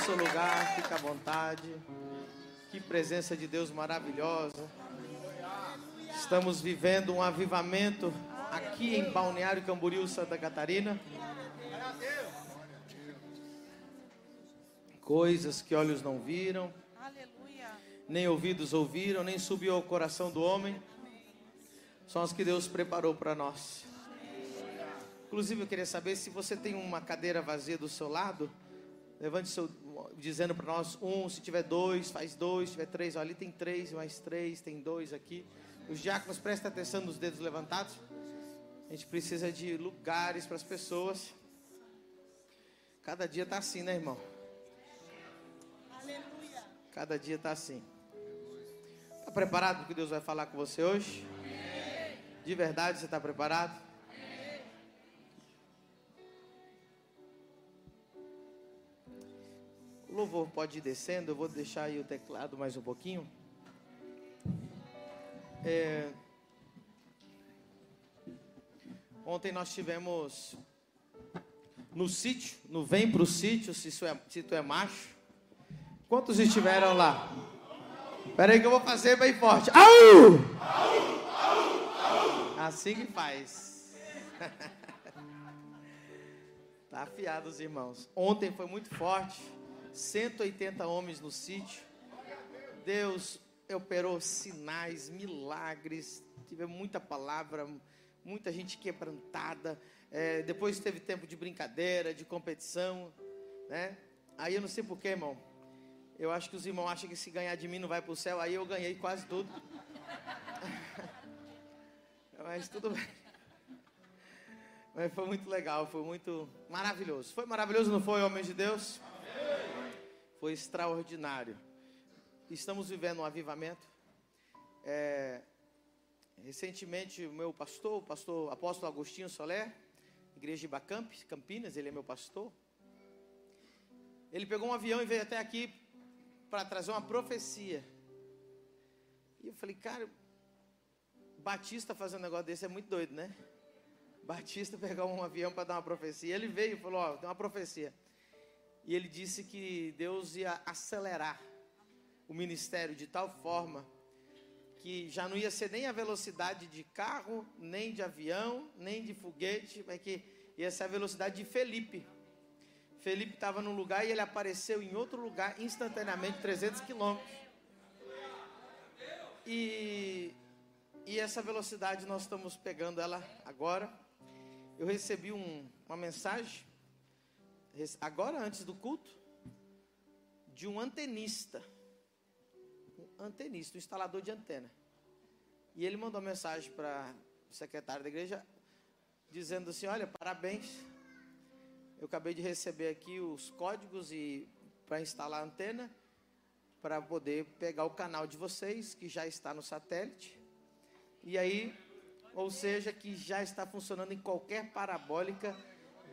seu lugar, fica à vontade. Que presença de Deus maravilhosa. Estamos vivendo um avivamento aqui em Balneário Camboriú, Santa Catarina. Coisas que olhos não viram, nem ouvidos ouviram, nem subiu ao coração do homem, são as que Deus preparou para nós. Inclusive, eu queria saber se você tem uma cadeira vazia do seu lado, levante seu, dizendo para nós um, se tiver dois, faz dois, se tiver três, ó, ali tem três, mais três, tem dois aqui. Os diáconos prestem atenção nos dedos levantados. A gente precisa de lugares para as pessoas. Cada dia está assim, né, irmão? Cada dia está assim. Está preparado para o que Deus vai falar com você hoje? De verdade, você está preparado? O louvor pode ir descendo, eu vou deixar aí o teclado mais um pouquinho. É... Ontem nós tivemos no sítio, no Vem Pro Sítio, se, é, se tu é macho. Quantos estiveram lá? Espera aí que eu vou fazer bem forte. Au! Assim que faz. tá afiado os irmãos. Ontem foi muito forte. 180 homens no sítio. Deus operou sinais, milagres. Tivemos muita palavra, muita gente quebrantada. É, depois teve tempo de brincadeira, de competição, né? Aí eu não sei porquê, irmão. Eu acho que os irmãos acham que se ganhar de mim não vai para o céu. Aí eu ganhei quase tudo. Mas tudo bem. Mas foi muito legal, foi muito maravilhoso. Foi maravilhoso, não foi, homens de Deus? Foi extraordinário. Estamos vivendo um avivamento. É, recentemente, o meu pastor, o pastor apóstolo Agostinho Soler, igreja de Bacamp, Campinas, ele é meu pastor. Ele pegou um avião e veio até aqui para trazer uma profecia. E eu falei, cara, Batista fazer um negócio desse é muito doido, né? Batista pegar um avião para dar uma profecia. Ele veio e falou: Ó, tem uma profecia. E ele disse que Deus ia acelerar o ministério de tal forma que já não ia ser nem a velocidade de carro, nem de avião, nem de foguete, mas que ia ser a velocidade de Felipe. Felipe estava num lugar e ele apareceu em outro lugar instantaneamente, 300 quilômetros. E, e essa velocidade nós estamos pegando ela agora. Eu recebi um, uma mensagem, agora antes do culto, de um antenista. Um antenista, um instalador de antena. E ele mandou mensagem para o secretário da igreja, dizendo assim: Olha, parabéns eu acabei de receber aqui os códigos e para instalar a antena para poder pegar o canal de vocês que já está no satélite. E aí, ou seja, que já está funcionando em qualquer parabólica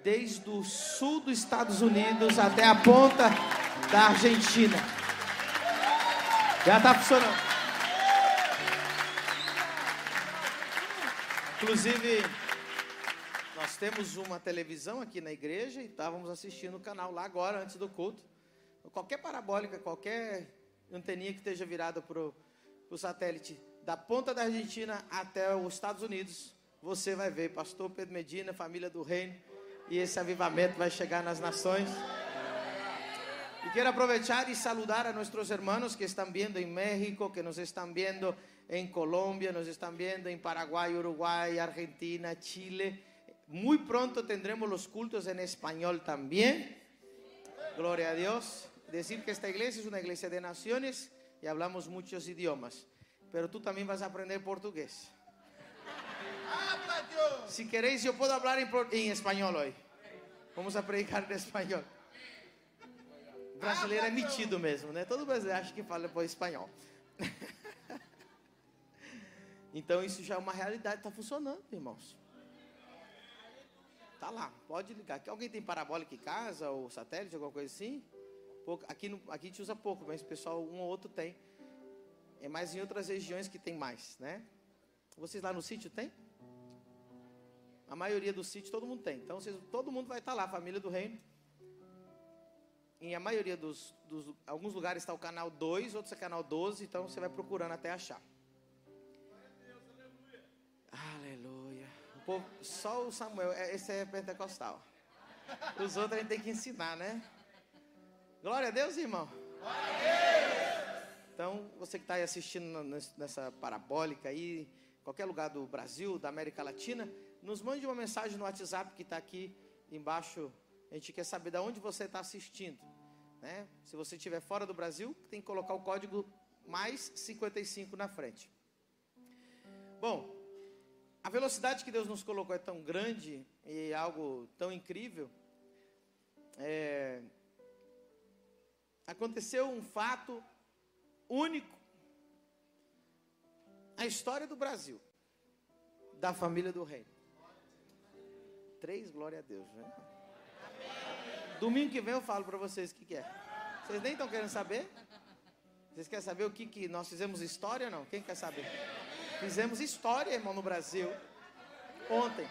desde o sul dos Estados Unidos até a ponta da Argentina. Já está funcionando. Inclusive, nós temos uma televisão aqui na igreja e estávamos assistindo o canal lá agora, antes do culto. Qualquer parabólica, qualquer anteninha que esteja virada para o satélite, da ponta da Argentina até os Estados Unidos, você vai ver Pastor Pedro Medina, família do Reino, e esse avivamento vai chegar nas nações. E quero aproveitar e saludar a nossos irmãos que estão vendo em México, que nos estão vendo em Colômbia, nos estão vendo em Paraguai, Uruguai, Argentina, Chile. Muy pronto tendremos los cultos en español también. Gloria a Dios. Decir que esta iglesia es una iglesia de naciones y hablamos muchos idiomas. Pero tú también vas a aprender portugués. Si queréis, yo puedo hablar en, español hoy. Vamos a predicar en español. Brasileiro é metido mesmo, né? Todo brasileiro acha que fala espanhol. então isso já é uma realidade, está funcionando, irmãos. Tá lá, pode ligar. Alguém tem parabólica em casa ou satélite, alguma coisa assim? Pouco, aqui, no, aqui a gente usa pouco, mas o pessoal, um ou outro tem. É mais em outras regiões que tem mais, né? Vocês lá no sítio tem? A maioria do sítio todo mundo tem. Então vocês, todo mundo vai estar lá, família do reino. em a maioria dos, dos alguns lugares está o canal 2, outros é canal 12, então você vai procurando até achar. Aleluia. O povo, só o Samuel, é, esse é pentecostal. Os outros a gente tem que ensinar, né? Glória a Deus, irmão. Glória a Deus. Então, você que está aí assistindo nessa parabólica aí, qualquer lugar do Brasil, da América Latina, nos mande uma mensagem no WhatsApp que está aqui embaixo. A gente quer saber de onde você está assistindo. Né? Se você estiver fora do Brasil, tem que colocar o código mais 55 na frente. Bom, a velocidade que Deus nos colocou é tão grande e algo tão incrível. É, aconteceu um fato único. A história do Brasil, da família do rei. Três, glória a Deus. Né? Domingo que vem eu falo para vocês o que, que, é. Vocês nem estão querendo saber? Vocês querem saber o que, que nós fizemos história ou não? Quem quer saber? Fizemos história, irmão, no Brasil. Ontem.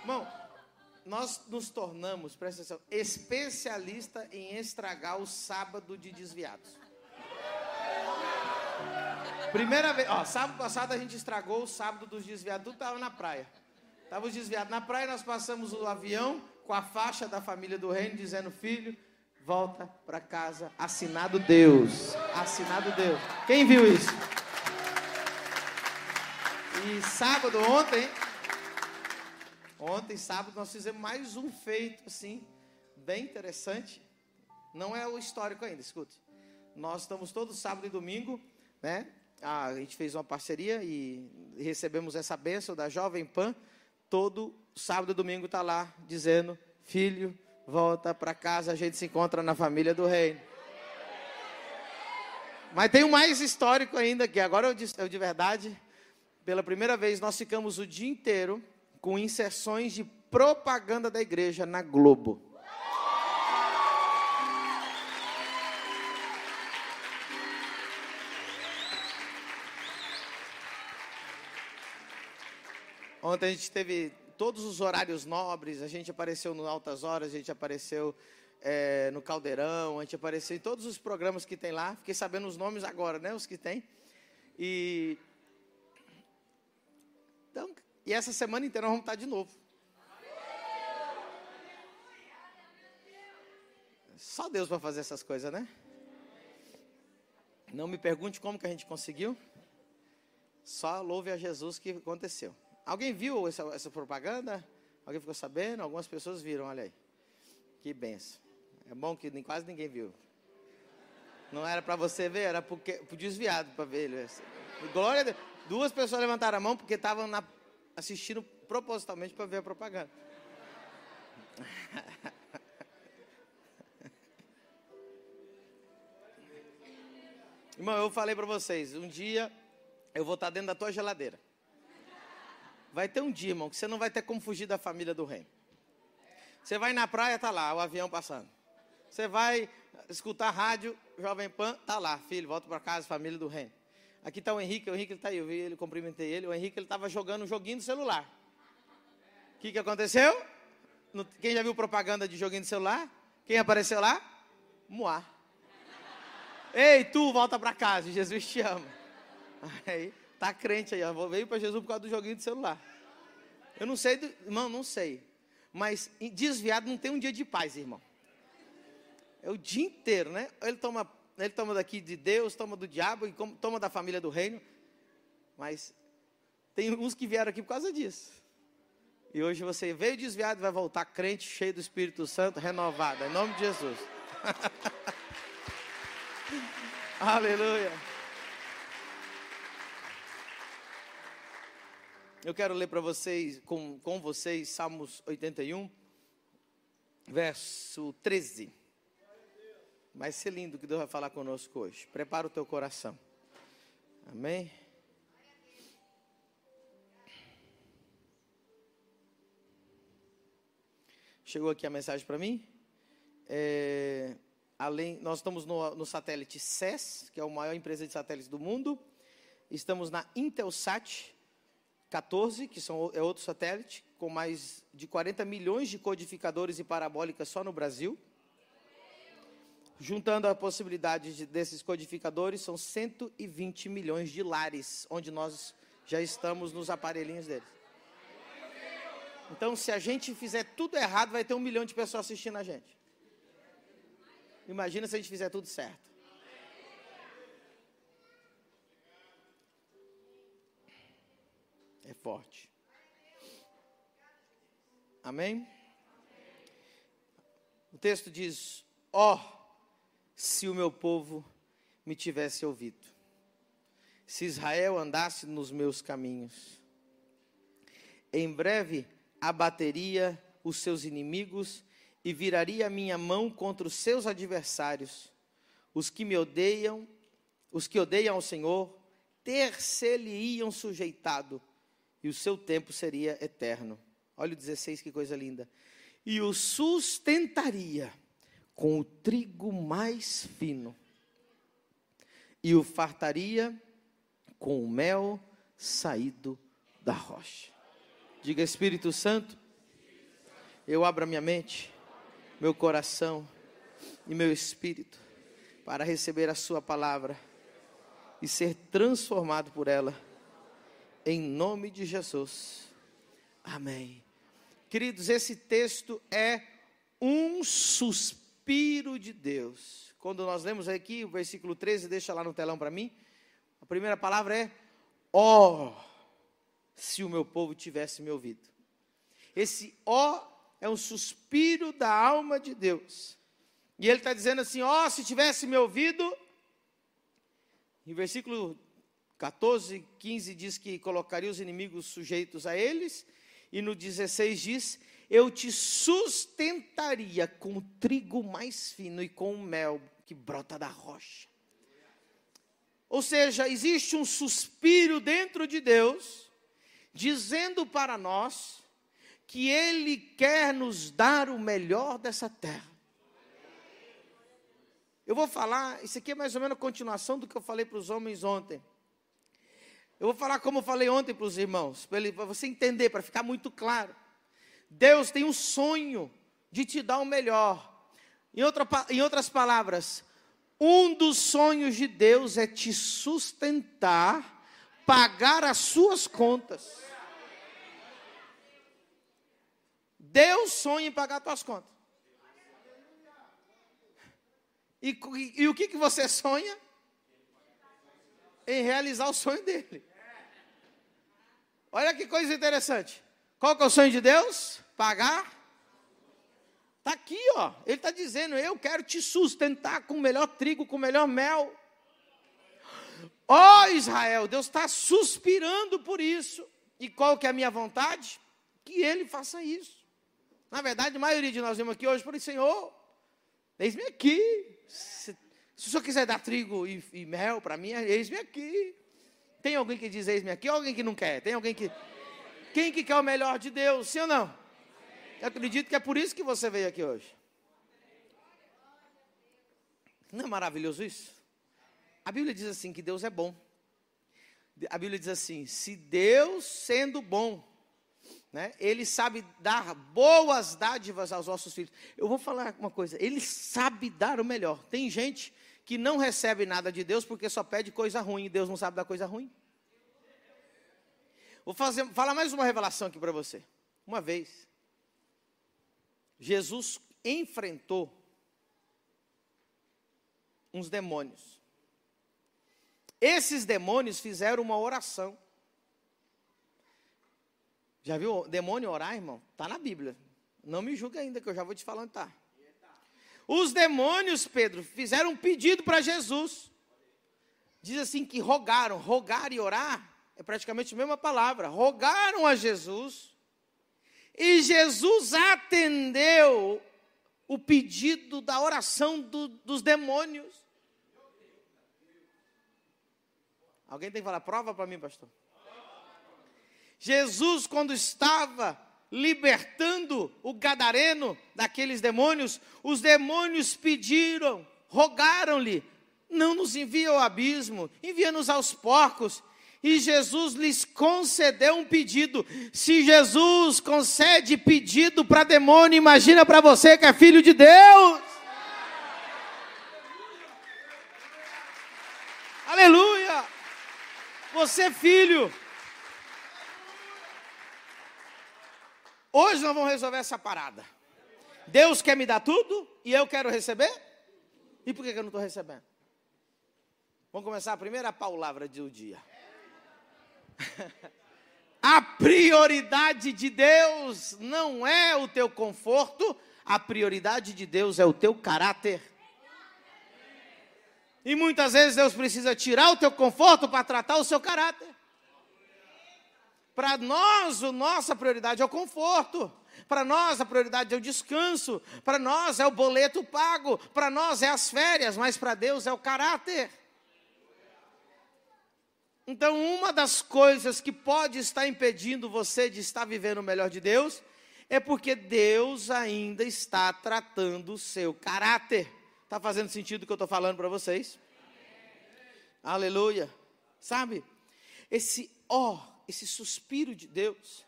Irmão, nós nos tornamos, presta atenção, especialista em estragar o sábado de desviados. Primeira vez, ó, sábado passado a gente estragou o sábado dos desviados, tudo estava na praia. Estava desviado na praia, nós passamos o avião com a faixa da família do reino, dizendo: Filho, volta para casa. Assinado Deus. Assinado Deus. Quem viu isso? E sábado, ontem, ontem, sábado, nós fizemos mais um feito, assim, bem interessante. Não é o histórico ainda, escute. Nós estamos todo sábado e domingo, né? Ah, a gente fez uma parceria e recebemos essa bênção da Jovem Pan todo sábado e domingo está lá dizendo: Filho, volta para casa, a gente se encontra na família do reino. Mas tem um mais histórico ainda, que agora eu de, eu de verdade, pela primeira vez, nós ficamos o dia inteiro com inserções de propaganda da igreja na Globo. Ontem a gente teve todos os horários nobres, a gente apareceu no Altas Horas, a gente apareceu é, no Caldeirão, a gente apareceu em todos os programas que tem lá. Fiquei sabendo os nomes agora, né? Os que tem. E. Então, e essa semana inteira nós vamos estar de novo. Só Deus para fazer essas coisas, né? Não me pergunte como que a gente conseguiu. Só louve a Jesus que aconteceu. Alguém viu essa, essa propaganda? Alguém ficou sabendo? Algumas pessoas viram, olha aí. Que benção. É bom que nem, quase ninguém viu. Não era para você ver, era para o desviado para ver. Glória a Deus. Duas pessoas levantaram a mão porque estavam assistindo propositalmente para ver a propaganda. Irmão, eu falei para vocês, um dia eu vou estar dentro da tua geladeira. Vai ter um dia, irmão, que você não vai ter como fugir da família do reino. Você vai na praia, tá lá, o avião passando. Você vai escutar rádio, Jovem Pan, tá lá, filho, volta para casa, família do reino. Aqui está o Henrique, o Henrique está aí, eu vi ele, cumprimentei ele. O Henrique ele estava jogando um joguinho no celular. O que, que aconteceu? Quem já viu propaganda de joguinho de celular? Quem apareceu lá? Moá. Ei, tu, volta para casa, Jesus te ama. Aí, Tá crente aí, ó, veio para Jesus por causa do joguinho de celular. Eu não sei, do, irmão, não sei. Mas desviado não tem um dia de paz, irmão. É o dia inteiro, né? Ele toma, ele toma daqui de Deus, toma do diabo e toma da família do reino. Mas tem uns que vieram aqui por causa disso. E hoje você veio desviado e vai voltar crente, cheio do Espírito Santo, renovado. Em nome de Jesus. Aleluia. Eu quero ler para vocês, com, com vocês, Salmos 81, verso 13. Vai ser lindo que Deus vai falar conosco hoje. Prepara o teu coração. Amém? Chegou aqui a mensagem para mim. É, além, nós estamos no, no satélite SES, que é a maior empresa de satélites do mundo. Estamos na Intelsat, 14, que são, é outro satélite, com mais de 40 milhões de codificadores e parabólicas só no Brasil. juntando a possibilidade de, desses codificadores, são 120 milhões de lares, onde nós já estamos nos aparelhinhos deles. Então, se a gente fizer tudo errado, vai ter um milhão de pessoas assistindo a gente. Imagina se a gente fizer tudo certo. É forte. Amém? O texto diz: Ó, oh, se o meu povo me tivesse ouvido, se Israel andasse nos meus caminhos, em breve abateria os seus inimigos e viraria a minha mão contra os seus adversários. Os que me odeiam, os que odeiam ao Senhor, ter-se-lhe-iam sujeitado, e o seu tempo seria eterno. Olha o 16, que coisa linda. E o sustentaria com o trigo mais fino, e o fartaria com o mel saído da rocha. Diga Espírito Santo, eu abro a minha mente, meu coração e meu espírito para receber a Sua palavra e ser transformado por ela, em nome de Jesus. Amém. Queridos, esse texto é um suspiro de Deus. Quando nós lemos aqui o versículo 13, deixa lá no telão para mim. A primeira palavra é ó. Oh se o meu povo tivesse me ouvido. Esse ó é um suspiro da alma de Deus. E ele está dizendo assim: ó, se tivesse me ouvido. Em versículo 14, 15 diz que colocaria os inimigos sujeitos a eles. E no 16 diz: Eu te sustentaria com o trigo mais fino e com o mel que brota da rocha. Ou seja, existe um suspiro dentro de Deus dizendo para nós que Ele quer nos dar o melhor dessa terra. Eu vou falar, isso aqui é mais ou menos a continuação do que eu falei para os homens ontem. Eu vou falar como eu falei ontem para os irmãos, para você entender, para ficar muito claro. Deus tem um sonho de te dar o melhor. Em, outra, em outras palavras, um dos sonhos de Deus é te sustentar pagar as suas contas. Deus sonha em pagar as tuas contas. E, e, e, o que, que você sonha? Em realizar o sonho dele. Olha que coisa interessante. Qual que é o sonho de Deus? Pagar. Está aqui, ó. Ele está dizendo: Eu quero te sustentar com o melhor trigo, com o melhor mel. Ó oh, Israel, Deus está suspirando por isso. E qual que é a minha vontade? Que ele faça isso. Na verdade, a maioria de nós vimos aqui hoje por Senhor, eis-me aqui. Se, se, o Senhor quiser dar trigo e, e mel para mim, eis-me aqui. Tem alguém que diz eis-me aqui ou alguém que não quer? Tem alguém que. Quem que quer o melhor de Deus, sim ou não? Eu acredito que é por isso que você veio aqui hoje. Não é maravilhoso isso? A Bíblia diz assim que Deus é bom. A Bíblia diz assim: se Deus sendo bom, né, Ele sabe dar boas dádivas aos nossos filhos. Eu vou falar uma coisa: Ele sabe dar o melhor. Tem gente que não recebe nada de Deus porque só pede coisa ruim. E Deus não sabe dar coisa ruim. Vou fazer, falar mais uma revelação aqui para você. Uma vez, Jesus enfrentou uns demônios. Esses demônios fizeram uma oração. Já viu demônio orar, irmão? Está na Bíblia. Não me julgue ainda, que eu já vou te falar onde está. Os demônios, Pedro, fizeram um pedido para Jesus. Diz assim que rogaram. Rogar e orar é praticamente a mesma palavra. Rogaram a Jesus. E Jesus atendeu o pedido da oração do, dos demônios. Alguém tem que falar, prova para mim, pastor. Jesus, quando estava libertando o gadareno daqueles demônios, os demônios pediram, rogaram-lhe: "Não nos envia ao abismo, envia-nos aos porcos". E Jesus lhes concedeu um pedido. Se Jesus concede pedido para demônio, imagina para você que é filho de Deus. Aleluia! Você é filho. Hoje nós vamos resolver essa parada. Deus quer me dar tudo e eu quero receber? E por que eu não estou recebendo? Vamos começar a primeira palavra do dia. a prioridade de Deus não é o teu conforto, a prioridade de Deus é o teu caráter. E muitas vezes Deus precisa tirar o teu conforto para tratar o seu caráter. Para nós, a nossa prioridade é o conforto. Para nós, a prioridade é o descanso. Para nós, é o boleto pago. Para nós, é as férias. Mas para Deus, é o caráter. Então, uma das coisas que pode estar impedindo você de estar vivendo o melhor de Deus é porque Deus ainda está tratando o seu caráter. Está fazendo sentido o que eu estou falando para vocês? Aleluia. Sabe? Esse ó, esse suspiro de Deus,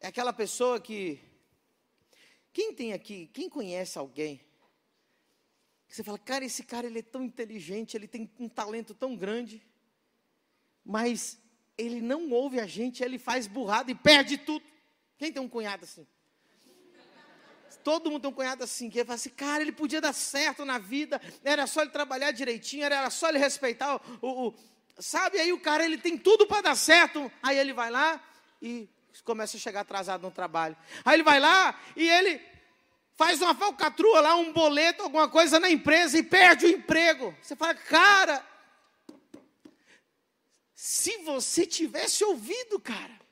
é aquela pessoa que. Quem tem aqui, quem conhece alguém? Que você fala, cara, esse cara ele é tão inteligente, ele tem um talento tão grande, mas ele não ouve a gente, ele faz burrado e perde tudo. Quem tem um cunhado assim? Todo mundo tem um cunhado assim, que fala assim, cara, ele podia dar certo na vida, era só ele trabalhar direitinho, era só ele respeitar o, o sabe? Aí o cara ele tem tudo para dar certo, aí ele vai lá e começa a chegar atrasado no trabalho. Aí ele vai lá e ele faz uma falcatrua lá, um boleto, alguma coisa na empresa e perde o emprego. Você fala, cara, se você tivesse ouvido, cara.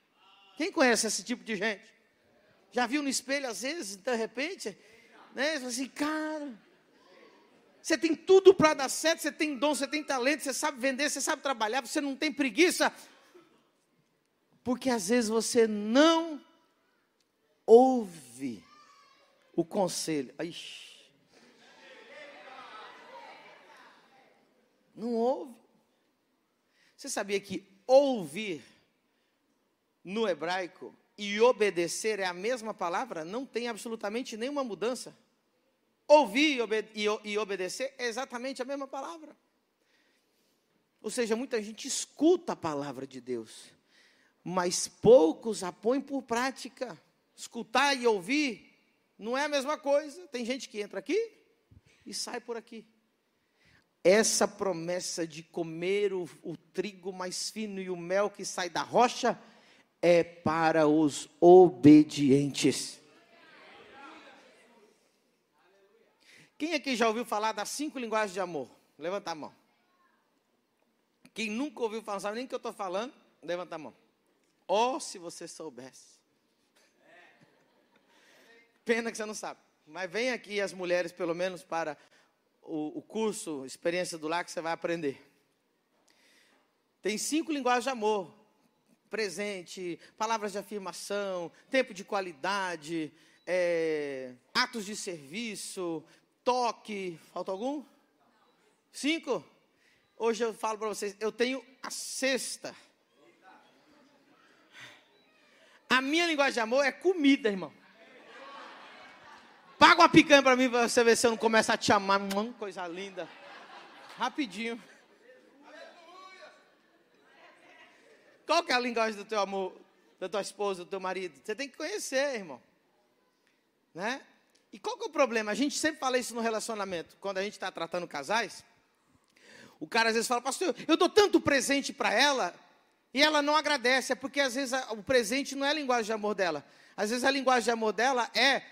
Quem conhece esse tipo de gente? Já viu no espelho às vezes, de repente? Né? Assim, cara, você tem tudo para dar certo, você tem dom, você tem talento, você sabe vender, você sabe trabalhar, você não tem preguiça. Porque às vezes você não ouve o conselho. Ixi. Não ouve. Você sabia que ouvir no hebraico e obedecer é a mesma palavra? Não tem absolutamente nenhuma mudança. Ouvir e, obede obedecer é exatamente a mesma palavra. Ou seja, muita gente escuta a palavra de Deus, mas poucos a põem por prática. Escutar e ouvir não é a mesma coisa. Tem gente que entra aqui e sai por aqui. Essa promessa de comer o, o trigo mais fino e o mel que sai da rocha é para os obedientes. Quem aqui já ouviu falar das cinco linguagens de amor? Levanta a mão. Quem nunca ouviu falar, sabe nem o que eu estou falando? Levanta a mão. Oh, se você soubesse. Pena que você não sabe. Mas vem aqui as mulheres, pelo menos, para o, o curso Experiência do Lar, que você vai aprender. Tem cinco linguagens de amor: presente, palavras de afirmação, tempo de qualidade, é, atos de serviço, toque. Falta algum? Cinco? Hoje eu falo para vocês, eu tenho a sexta. A minha linguagem de amor é comida, irmão. Paga uma picanha para mim para você ver se eu não começo a te amar. Hum, coisa linda. Rapidinho. Qual que é a linguagem do teu amor, da tua esposa, do teu marido? Você tem que conhecer, irmão. Né? E qual que é o problema? A gente sempre fala isso no relacionamento. Quando a gente está tratando casais, o cara às vezes fala, pastor, eu dou tanto presente para ela e ela não agradece. É porque às vezes o presente não é a linguagem de amor dela. Às vezes a linguagem de amor dela é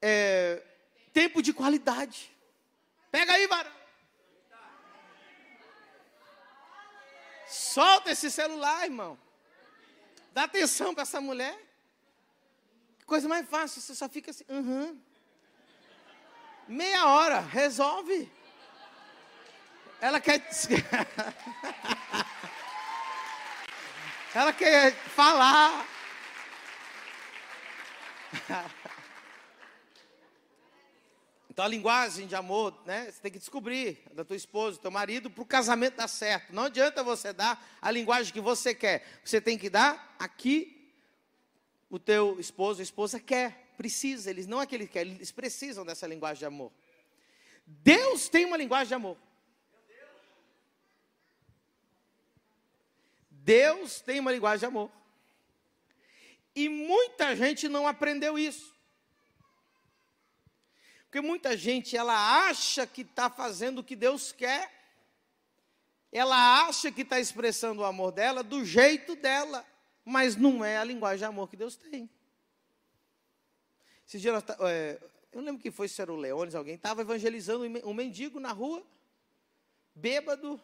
é, tempo de qualidade. Pega aí, varão. Solta esse celular, irmão. Dá atenção para essa mulher. Que coisa mais fácil, você só fica assim, uhum. Meia hora, resolve. Ela quer. Ela quer falar. Então a linguagem de amor, né? Você tem que descobrir da tua esposa, do teu marido, para o casamento dar certo. Não adianta você dar a linguagem que você quer. Você tem que dar aqui o teu esposo, a esposa quer, precisa. Eles não é que ele quer, eles precisam dessa linguagem de amor. Deus tem uma linguagem de amor. Deus tem uma linguagem de amor. E muita gente não aprendeu isso. Porque muita gente, ela acha que está fazendo o que Deus quer. Ela acha que está expressando o amor dela do jeito dela. Mas não é a linguagem de amor que Deus tem. Esse dia, é, eu lembro que foi, se era o Leones, alguém, estava evangelizando um mendigo na rua, bêbado.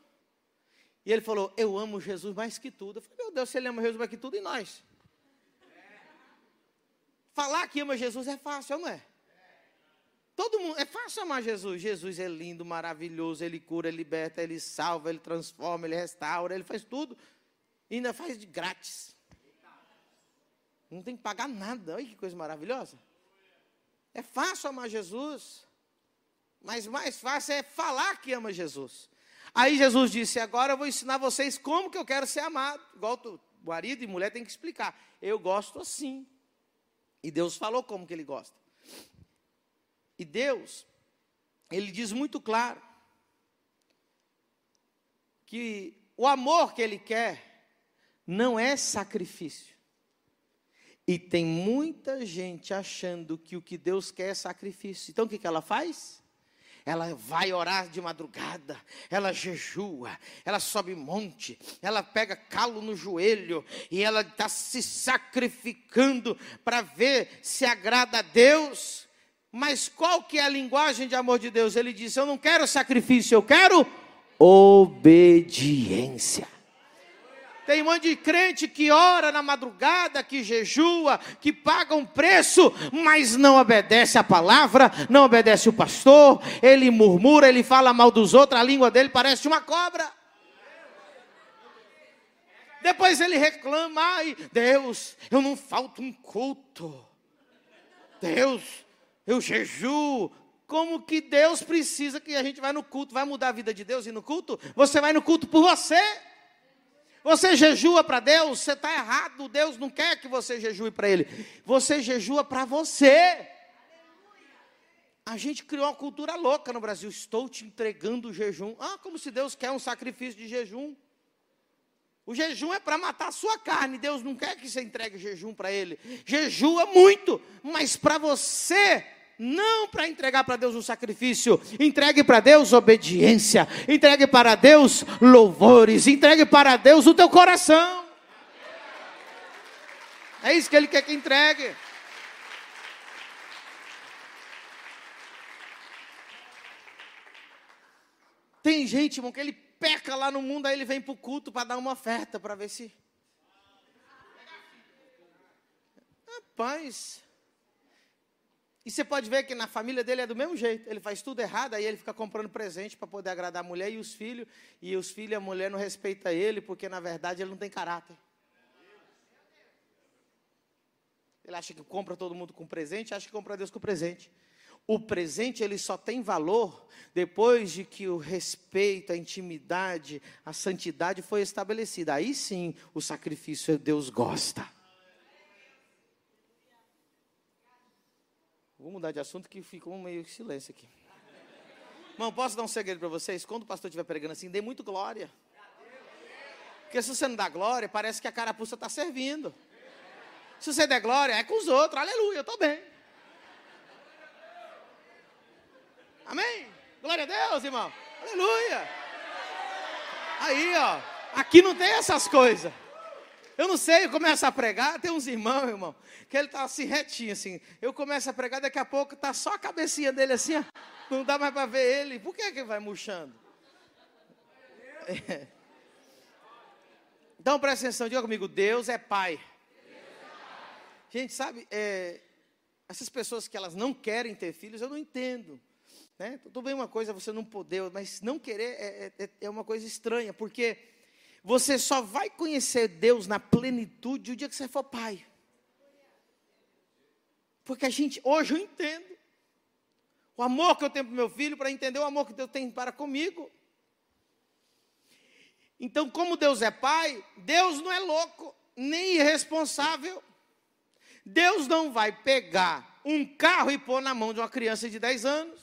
E ele falou: Eu amo Jesus mais que tudo. Eu falei: Meu Deus, se ele ama Jesus mais que tudo, e nós? Falar que ama Jesus é fácil, não é? Todo mundo, é fácil amar Jesus. Jesus é lindo, maravilhoso, ele cura, ele liberta, ele salva, ele transforma, ele restaura, ele faz tudo. E ainda faz de grátis. Não tem que pagar nada. Olha que coisa maravilhosa. É fácil amar Jesus. Mas mais fácil é falar que ama Jesus. Aí Jesus disse: Agora eu vou ensinar vocês como que eu quero ser amado. Igual o marido e mulher tem que explicar. Eu gosto assim. E Deus falou como que ele gosta. E Deus, ele diz muito claro que o amor que ele quer não é sacrifício. E tem muita gente achando que o que Deus quer é sacrifício. Então o que, que ela faz? ela vai orar de madrugada, ela jejua, ela sobe monte, ela pega calo no joelho e ela está se sacrificando para ver se agrada a Deus. Mas qual que é a linguagem de amor de Deus? Ele diz: Eu não quero sacrifício, eu quero obediência. Tem um monte de crente que ora na madrugada, que jejua, que paga um preço, mas não obedece a palavra, não obedece o pastor, ele murmura, ele fala mal dos outros, a língua dele parece uma cobra. Depois ele reclama, ai, Deus, eu não falto um culto. Deus, eu jejuo. Como que Deus precisa que a gente vá no culto? Vai mudar a vida de Deus e no culto? Você vai no culto por você. Você jejua para Deus, você está errado. Deus não quer que você jejue para Ele. Você jejua para você. A gente criou uma cultura louca no Brasil. Estou te entregando o jejum. Ah, como se Deus quer um sacrifício de jejum. O jejum é para matar a sua carne. Deus não quer que você entregue jejum para Ele. Jejua muito, mas para você não para entregar para Deus um sacrifício, entregue para Deus obediência, entregue para Deus louvores, entregue para Deus o teu coração. É isso que Ele quer que entregue. Tem gente, irmão, que ele peca lá no mundo, aí ele vem para o culto para dar uma oferta, para ver se. Rapaz, e você pode ver que na família dele é do mesmo jeito. Ele faz tudo errado, aí ele fica comprando presente para poder agradar a mulher e os filhos. E os filhos e a mulher não respeitam ele, porque na verdade ele não tem caráter. Ele acha que compra todo mundo com presente, acha que compra Deus com presente. O presente ele só tem valor depois de que o respeito, a intimidade, a santidade foi estabelecida. Aí sim o sacrifício Deus gosta. Vou mudar de assunto que ficou meio silêncio aqui. Irmão, posso dar um segredo para vocês? Quando o pastor estiver pregando assim, dê muito glória. Porque se você não dá glória, parece que a carapuça está servindo. Se você der glória, é com os outros. Aleluia, eu estou bem. Amém? Glória a Deus, irmão. Aleluia. Aí, ó. Aqui não tem essas coisas. Eu não sei, eu começo a pregar, tem uns irmãos, irmão, que ele está assim retinho, assim. Eu começo a pregar, daqui a pouco está só a cabecinha dele assim, ó, não dá mais para ver ele. Por que, que ele vai murchando? É. Então presta atenção, diga comigo, Deus é Pai. Gente, sabe, é, essas pessoas que elas não querem ter filhos, eu não entendo. Né? Tudo bem uma coisa você não poder, mas não querer é, é, é uma coisa estranha, porque você só vai conhecer Deus na plenitude o dia que você for pai. Porque a gente, hoje eu entendo. O amor que eu tenho para meu filho, para entender o amor que Deus tem para comigo. Então, como Deus é pai, Deus não é louco, nem irresponsável. Deus não vai pegar um carro e pôr na mão de uma criança de 10 anos.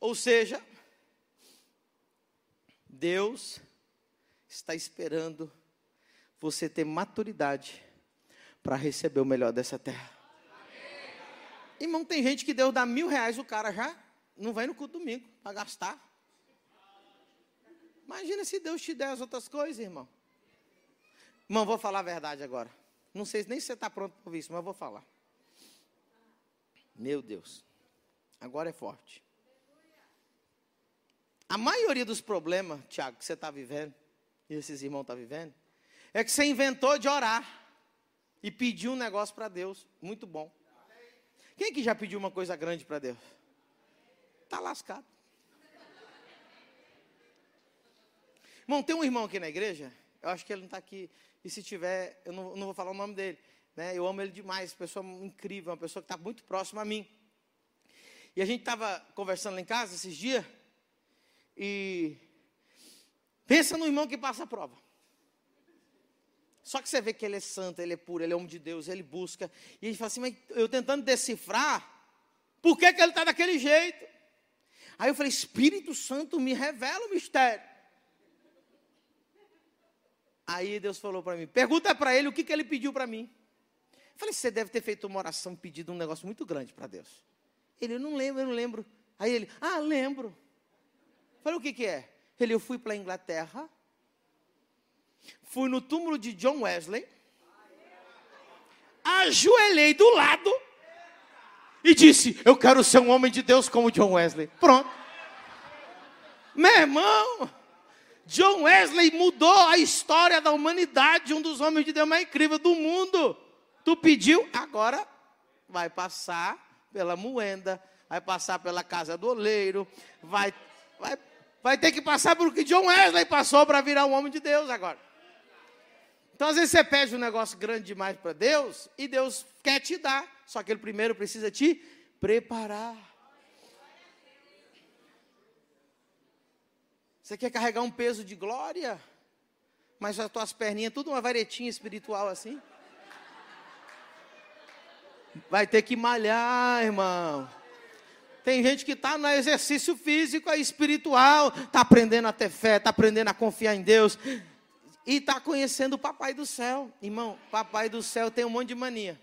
Ou seja, Deus está esperando você ter maturidade para receber o melhor dessa terra. Irmão, tem gente que Deus dá mil reais, o cara já não vai no culto domingo para gastar. Imagina se Deus te der as outras coisas, irmão. Irmão, vou falar a verdade agora. Não sei nem se você está pronto para isso, mas vou falar. Meu Deus. Agora é forte. A maioria dos problemas, Tiago, que você está vivendo, e esses irmãos estão tá vivendo, é que você inventou de orar e pediu um negócio para Deus. Muito bom. Quem que já pediu uma coisa grande para Deus? Está lascado. Irmão, tem um irmão aqui na igreja, eu acho que ele não está aqui, e se tiver, eu não, não, vou falar o nome dele. Né? Eu amo ele demais, pessoa incrível, uma pessoa que está muito próxima a mim. E a gente estava conversando lá em casa esses dias, e pensa no irmão que passa a prova. Só que você vê que ele é santo, ele é puro, ele é homem de Deus, ele busca. E gente fala assim, mas eu tentando decifrar, por que, que ele está daquele jeito? Aí eu falei, Espírito Santo, me revela o mistério. Aí Deus falou para mim, pergunta para ele o que, que ele pediu para mim. Eu falei, você deve ter feito uma oração pedido um negócio muito grande para Deus. Ele, eu não lembro, eu não lembro. Aí ele, ah, lembro. Falei, o que, que é? Ele, eu fui para a Inglaterra, fui no túmulo de John Wesley, ajoelhei do lado e disse: Eu quero ser um homem de Deus como John Wesley. Pronto. Meu irmão, John Wesley mudou a história da humanidade, um dos homens de Deus mais incríveis do mundo. Tu pediu, agora vai passar pela moenda, vai passar pela casa do oleiro, vai, vai vai ter que passar por que John Wesley passou para virar um homem de Deus agora. Então, às vezes, você pede um negócio grande demais para Deus e Deus quer te dar, só que Ele primeiro precisa te preparar. Você quer carregar um peso de glória, mas as tuas perninhas, tudo uma varetinha espiritual assim? Vai ter que malhar, irmão. Tem gente que está no exercício físico e espiritual, está aprendendo a ter fé, está aprendendo a confiar em Deus e está conhecendo o Papai do Céu. Irmão, Papai do Céu tem um monte de mania.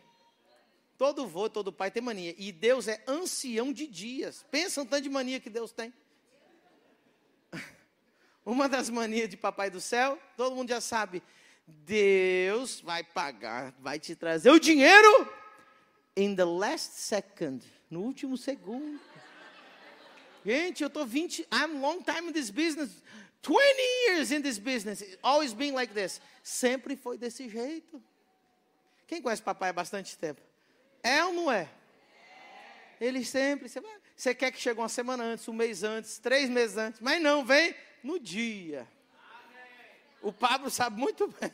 Todo vô, todo pai tem mania. E Deus é ancião de dias. Pensa um tanto de mania que Deus tem. Uma das manias de Papai do Céu, todo mundo já sabe. Deus vai pagar, vai te trazer o dinheiro in the last second, no último segundo. Gente, eu estou 20, I'm long time in this business, 20 years in this business, always been like this. Sempre foi desse jeito. Quem conhece papai há bastante tempo? É ou não é? Ele sempre, você, vai, você quer que chegue uma semana antes, um mês antes, três meses antes, mas não, vem no dia. O Pablo sabe muito bem.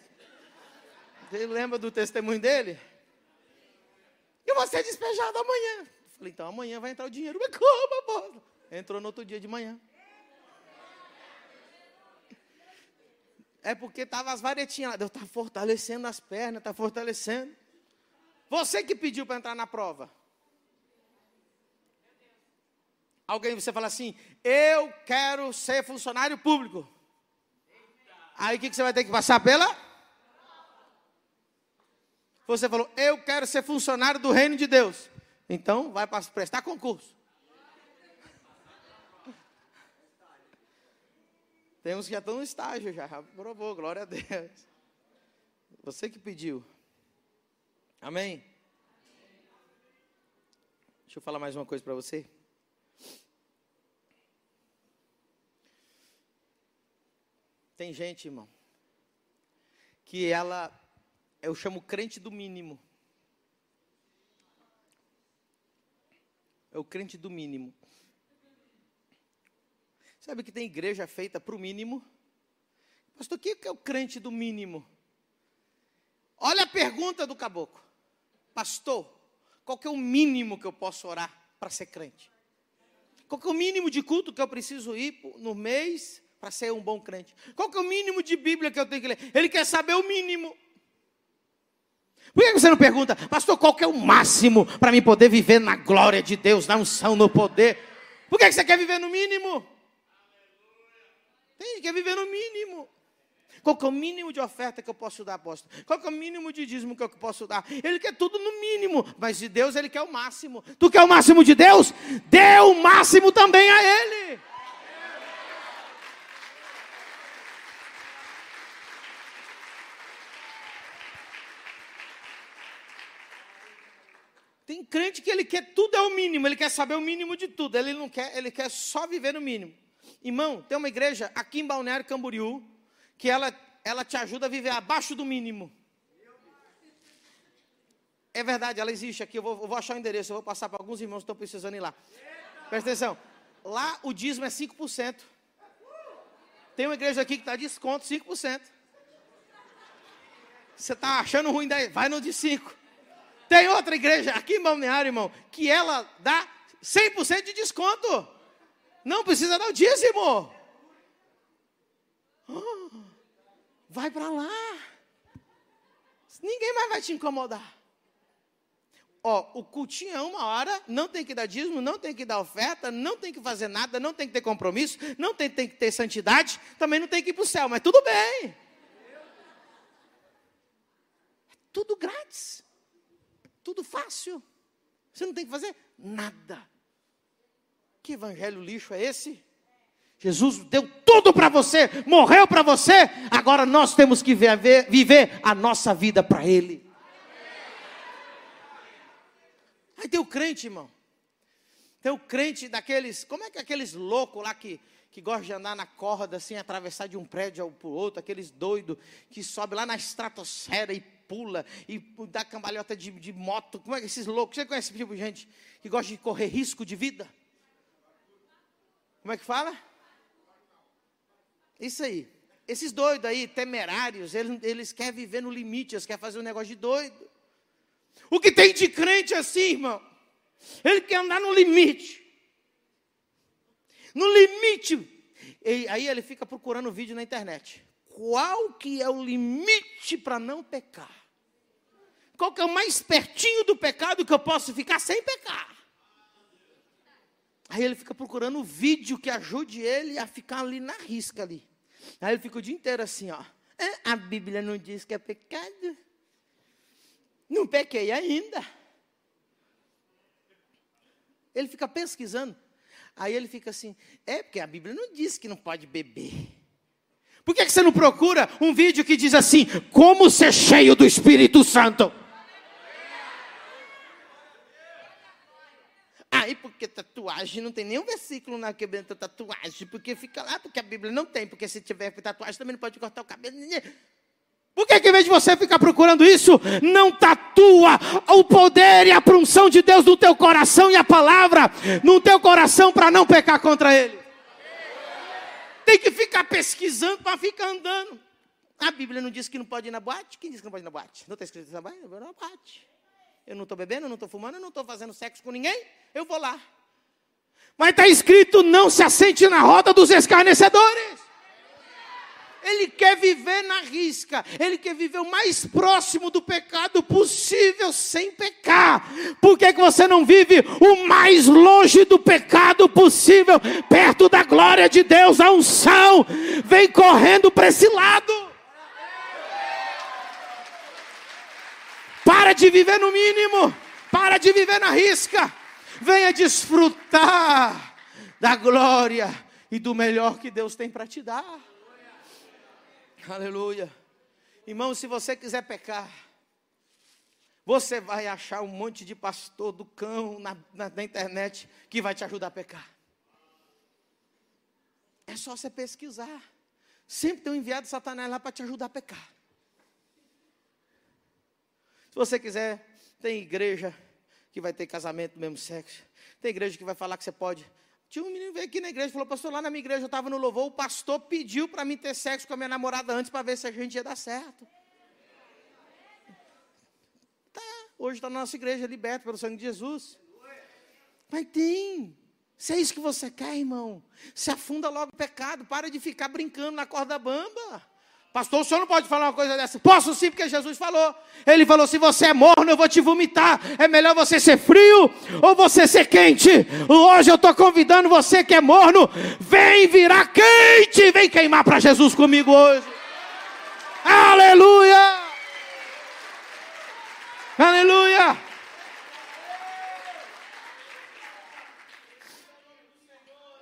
Ele lembra do testemunho dele? Eu vou ser despejado amanhã. Falei, então amanhã vai entrar o dinheiro. Mas como, apóstolo? Entrou no outro dia de manhã. É porque estava as varetinhas lá. Deus está fortalecendo as pernas, está fortalecendo. Você que pediu para entrar na prova. Alguém você fala assim: Eu quero ser funcionário público. Aí o que, que você vai ter que passar pela? Você falou: Eu quero ser funcionário do reino de Deus. Então vai prestar concurso. Temos que já estão no estágio, já provou, glória a Deus. Você que pediu. Amém? Deixa eu falar mais uma coisa para você. Tem gente, irmão, que ela, eu chamo crente do mínimo. É o crente do mínimo. Sabe que tem igreja feita para o mínimo? Pastor, o que é o crente do mínimo? Olha a pergunta do caboclo. Pastor, qual que é o mínimo que eu posso orar para ser crente? Qual que é o mínimo de culto que eu preciso ir no mês para ser um bom crente? Qual que é o mínimo de Bíblia que eu tenho que ler? Ele quer saber o mínimo. Por que você não pergunta, pastor, qual que é o máximo para mim poder viver na glória de Deus, na unção, no poder? Por que você quer viver no mínimo? Tem, quer viver no mínimo. Qual é o mínimo de oferta que eu posso dar, apóstolo? Qual é o mínimo de dízimo que eu posso dar? Ele quer tudo no mínimo, mas de Deus ele quer o máximo. Tu quer o máximo de Deus? Dê o máximo também a Ele. Tem crente que ele quer tudo é o mínimo, ele quer saber o mínimo de tudo. Ele não quer, ele quer só viver no mínimo. Irmão, tem uma igreja aqui em Balneário Camboriú que ela, ela te ajuda a viver abaixo do mínimo. É verdade, ela existe aqui. Eu vou, eu vou achar o endereço, eu vou passar para alguns irmãos que estão precisando ir lá. Presta atenção. Lá o dízimo é 5%. Tem uma igreja aqui que está desconto 5%. Você está achando ruim daí? Vai no de 5%. Tem outra igreja aqui em Balneário, irmão, que ela dá 100% de desconto. Não precisa dar o dízimo. Oh, vai para lá. Ninguém mais vai te incomodar. Ó, o cultinho é uma hora, não tem que dar dízimo, não tem que dar oferta, não tem que fazer nada, não tem que ter compromisso, não tem, tem que ter santidade, também não tem que ir para o céu, mas tudo bem. É tudo grátis. Tudo fácil. Você não tem que fazer nada. Que evangelho lixo é esse? Jesus deu tudo para você, morreu para você, agora nós temos que viver, viver a nossa vida para Ele. Aí tem o crente, irmão. Tem o crente daqueles, como é que é aqueles loucos lá que, que gostam de andar na corda, assim, atravessar de um prédio para o outro, aqueles doidos que sobe lá na estratosfera e pula e dá cambalhota de, de moto. Como é que esses loucos? Você conhece esse tipo de gente que gosta de correr risco de vida? Como é que fala? Isso aí. Esses doidos aí, temerários, eles, eles querem viver no limite, eles querem fazer um negócio de doido. O que tem de crente assim, irmão? Ele quer andar no limite. No limite. E aí ele fica procurando vídeo na internet. Qual que é o limite para não pecar? qual que é o mais pertinho do pecado que eu posso ficar sem pecar. Aí ele fica procurando o vídeo que ajude ele a ficar ali na risca ali. Aí ele fica o dia inteiro assim, ó. A Bíblia não diz que é pecado. Não pequei ainda. Ele fica pesquisando. Aí ele fica assim, é porque a Bíblia não diz que não pode beber. Por que, que você não procura um vídeo que diz assim, como ser cheio do Espírito Santo? Aí, porque tatuagem não tem nenhum versículo na quebranta tatuagem, porque fica lá, porque a Bíblia não tem, porque se tiver tatuagem também não pode cortar o cabelo. Por que, que em vez de você ficar procurando isso, não tatua o poder e a prunção de Deus no teu coração e a palavra no teu coração para não pecar contra Ele? Tem que ficar pesquisando para ficar andando. A Bíblia não diz que não pode ir na boate? Quem diz que não pode ir na boate? Não está escrito na boate? Na boate. Eu não estou bebendo, eu não estou fumando, eu não estou fazendo sexo com ninguém. Eu vou lá. Mas está escrito: não se assente na roda dos escarnecedores. Ele quer viver na risca, ele quer viver o mais próximo do pecado possível sem pecar. Por que, que você não vive o mais longe do pecado possível, perto da glória de Deus? A unção vem correndo para esse lado. Para de viver no mínimo. Para de viver na risca. Venha desfrutar da glória e do melhor que Deus tem para te dar. Aleluia. Irmão, se você quiser pecar, você vai achar um monte de pastor do cão na, na, na, internet que vai te ajudar a pecar. É só você pesquisar. Sempre tem um enviado de Satanás lá para te ajudar a pecar. Se você quiser, tem igreja que vai ter casamento do mesmo sexo. Tem igreja que vai falar que você pode. Tinha um menino veio aqui na igreja e falou, pastor, lá na minha igreja eu estava no louvor, o pastor pediu para mim ter sexo com a minha namorada antes para ver se a gente ia dar certo. Tá, hoje está na nossa igreja liberto pelo sangue de Jesus. Mas tem. Se é isso que você quer, irmão, se afunda logo o pecado, para de ficar brincando na corda bamba. Pastor, o senhor não pode falar uma coisa dessa? Posso sim, porque Jesus falou. Ele falou: se você é morno, eu vou te vomitar. É melhor você ser frio ou você ser quente. Hoje eu estou convidando você que é morno, vem virar quente, vem queimar para Jesus comigo hoje. Aleluia! Aleluia!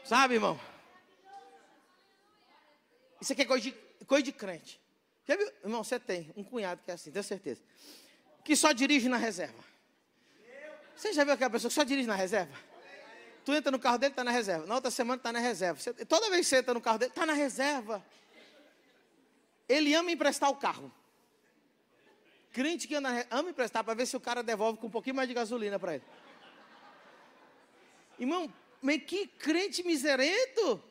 Sabe, irmão? Isso aqui é coisa de coisa de crente. Já viu? Irmão, você tem um cunhado que é assim, tenho certeza. Que só dirige na reserva. Você já viu aquela pessoa que só dirige na reserva? Tu entra no carro dele, está na reserva. Na outra semana está na reserva. Você, toda vez que você entra no carro dele, está na reserva. Ele ama emprestar o carro. Crente que anda, ama emprestar para ver se o cara devolve com um pouquinho mais de gasolina para ele. Irmão, mas que crente miserento.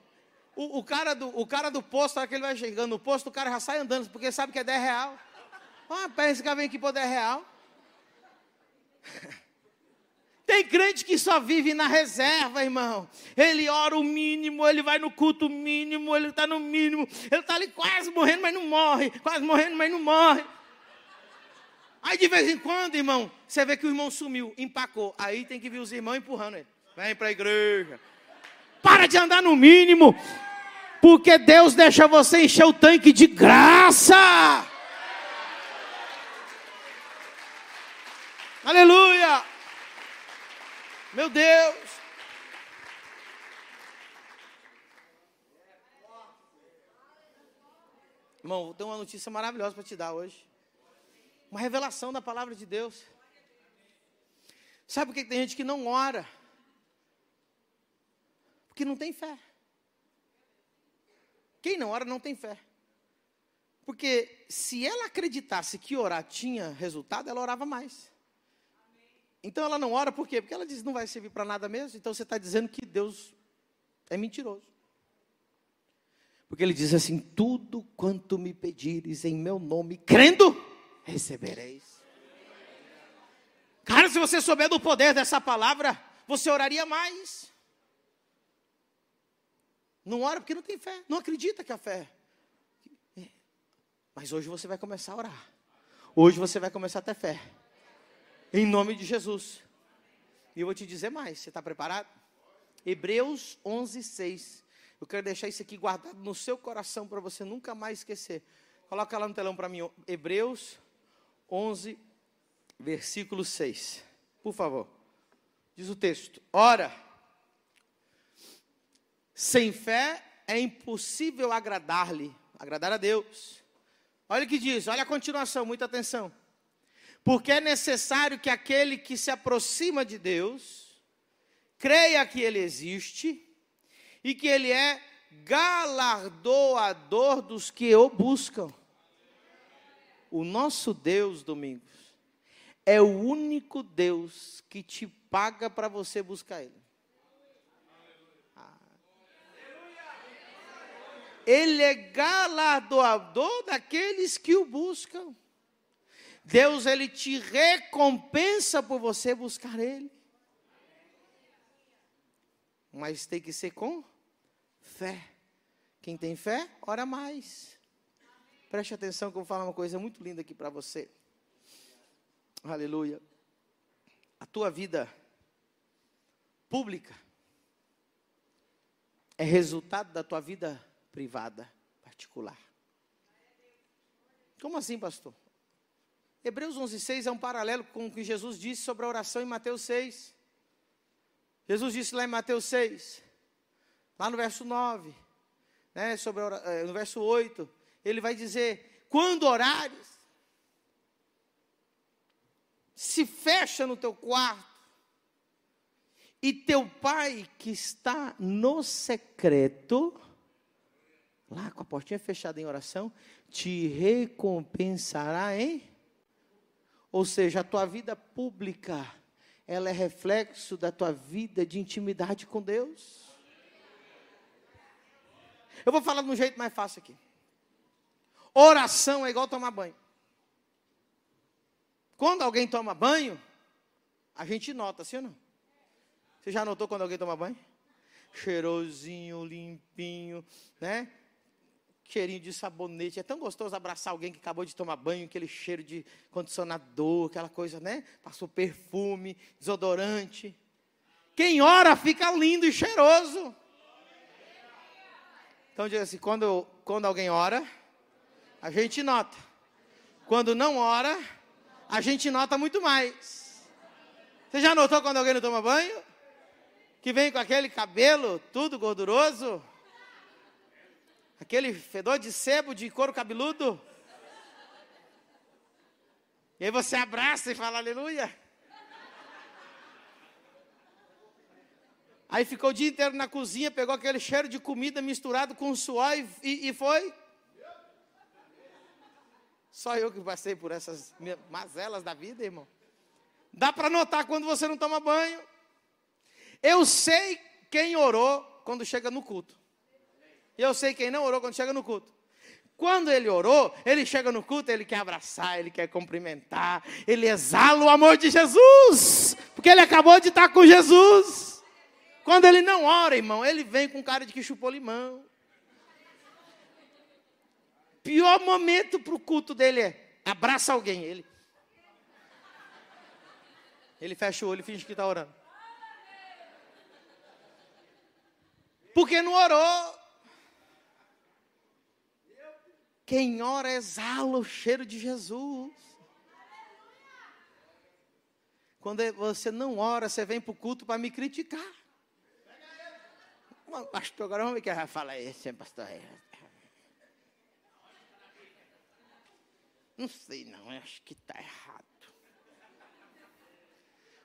O, o, cara do, o cara do posto, na hora que ele vai chegando no posto, o cara já sai andando, porque sabe que é 10 real. Ah, parece esse cara vem aqui por 10 real. Tem crente que só vive na reserva, irmão. Ele ora o mínimo, ele vai no culto mínimo, ele está no mínimo. Ele está ali quase morrendo, mas não morre. Quase morrendo, mas não morre. Aí de vez em quando, irmão, você vê que o irmão sumiu, empacou. Aí tem que vir os irmãos empurrando ele. Vem para a igreja. Para de andar no mínimo. Porque Deus deixa você encher o tanque de graça. Aleluia! Meu Deus! Irmão, vou ter uma notícia maravilhosa para te dar hoje. Uma revelação da palavra de Deus. Sabe por que tem gente que não ora? Porque não tem fé. Quem não ora não tem fé. Porque se ela acreditasse que orar tinha resultado, ela orava mais. Então ela não ora por quê? Porque ela diz não vai servir para nada mesmo. Então você está dizendo que Deus é mentiroso. Porque ele diz assim: tudo quanto me pedires em meu nome, crendo, recebereis. Cara, se você souber do poder dessa palavra, você oraria mais. Não ora porque não tem fé, não acredita que a fé. Mas hoje você vai começar a orar. Hoje você vai começar a ter fé. Em nome de Jesus. E eu vou te dizer mais, você está preparado? Hebreus 11, 6. Eu quero deixar isso aqui guardado no seu coração para você nunca mais esquecer. Coloca lá no telão para mim, Hebreus 11, versículo 6. Por favor. Diz o texto: Ora, sem fé é impossível agradar-lhe, agradar a Deus. Olha o que diz, olha a continuação, muita atenção. Porque é necessário que aquele que se aproxima de Deus creia que ele existe e que ele é galardoador dos que o buscam. O nosso Deus, Domingos, é o único Deus que te paga para você buscar Ele. Ele é galardoador daqueles que o buscam. Deus, Ele te recompensa por você buscar Ele. Mas tem que ser com fé. Quem tem fé, ora mais. Preste atenção que eu vou falar uma coisa muito linda aqui para você. Aleluia. A tua vida pública é resultado da tua vida privada, particular. Como assim, pastor? Hebreus 11:6 é um paralelo com o que Jesus disse sobre a oração em Mateus 6. Jesus disse lá em Mateus 6, lá no verso 9, né, sobre a, eh, no verso 8, ele vai dizer: quando orares, se fecha no teu quarto, e teu pai que está no secreto, lá com a portinha fechada em oração, te recompensará, hein? Ou seja, a tua vida pública, ela é reflexo da tua vida de intimidade com Deus. Eu vou falar de um jeito mais fácil aqui. Oração é igual tomar banho. Quando alguém toma banho, a gente nota, sim ou não? Você já notou quando alguém toma banho? Cheirosinho, limpinho, né? Cheirinho de sabonete. É tão gostoso abraçar alguém que acabou de tomar banho, aquele cheiro de condicionador, aquela coisa, né? Passou perfume, desodorante. Quem ora fica lindo e cheiroso. Então diga assim, quando, quando alguém ora, a gente nota. Quando não ora, a gente nota muito mais. Você já notou quando alguém não toma banho? Que vem com aquele cabelo tudo gorduroso? Aquele fedor de sebo de couro cabeludo? E aí você abraça e fala aleluia. Aí ficou o dia inteiro na cozinha, pegou aquele cheiro de comida misturado com suor e, e foi. Só eu que passei por essas mazelas da vida, irmão. Dá para notar quando você não toma banho. Eu sei quem orou quando chega no culto. Eu sei quem não orou quando chega no culto. Quando ele orou, ele chega no culto, ele quer abraçar, ele quer cumprimentar, ele exala o amor de Jesus, porque ele acabou de estar com Jesus. Quando ele não ora, irmão, ele vem com cara de que chupou limão. Pior momento para o culto dele é abraça alguém. Ele, ele fecha o olho e finge que está orando. Porque não orou. Quem ora exala o cheiro de Jesus. Quando você não ora, você vem para o culto para me criticar. Pastor, agora vamos ver que vai falar isso, pastor. Não sei não, acho que está errado.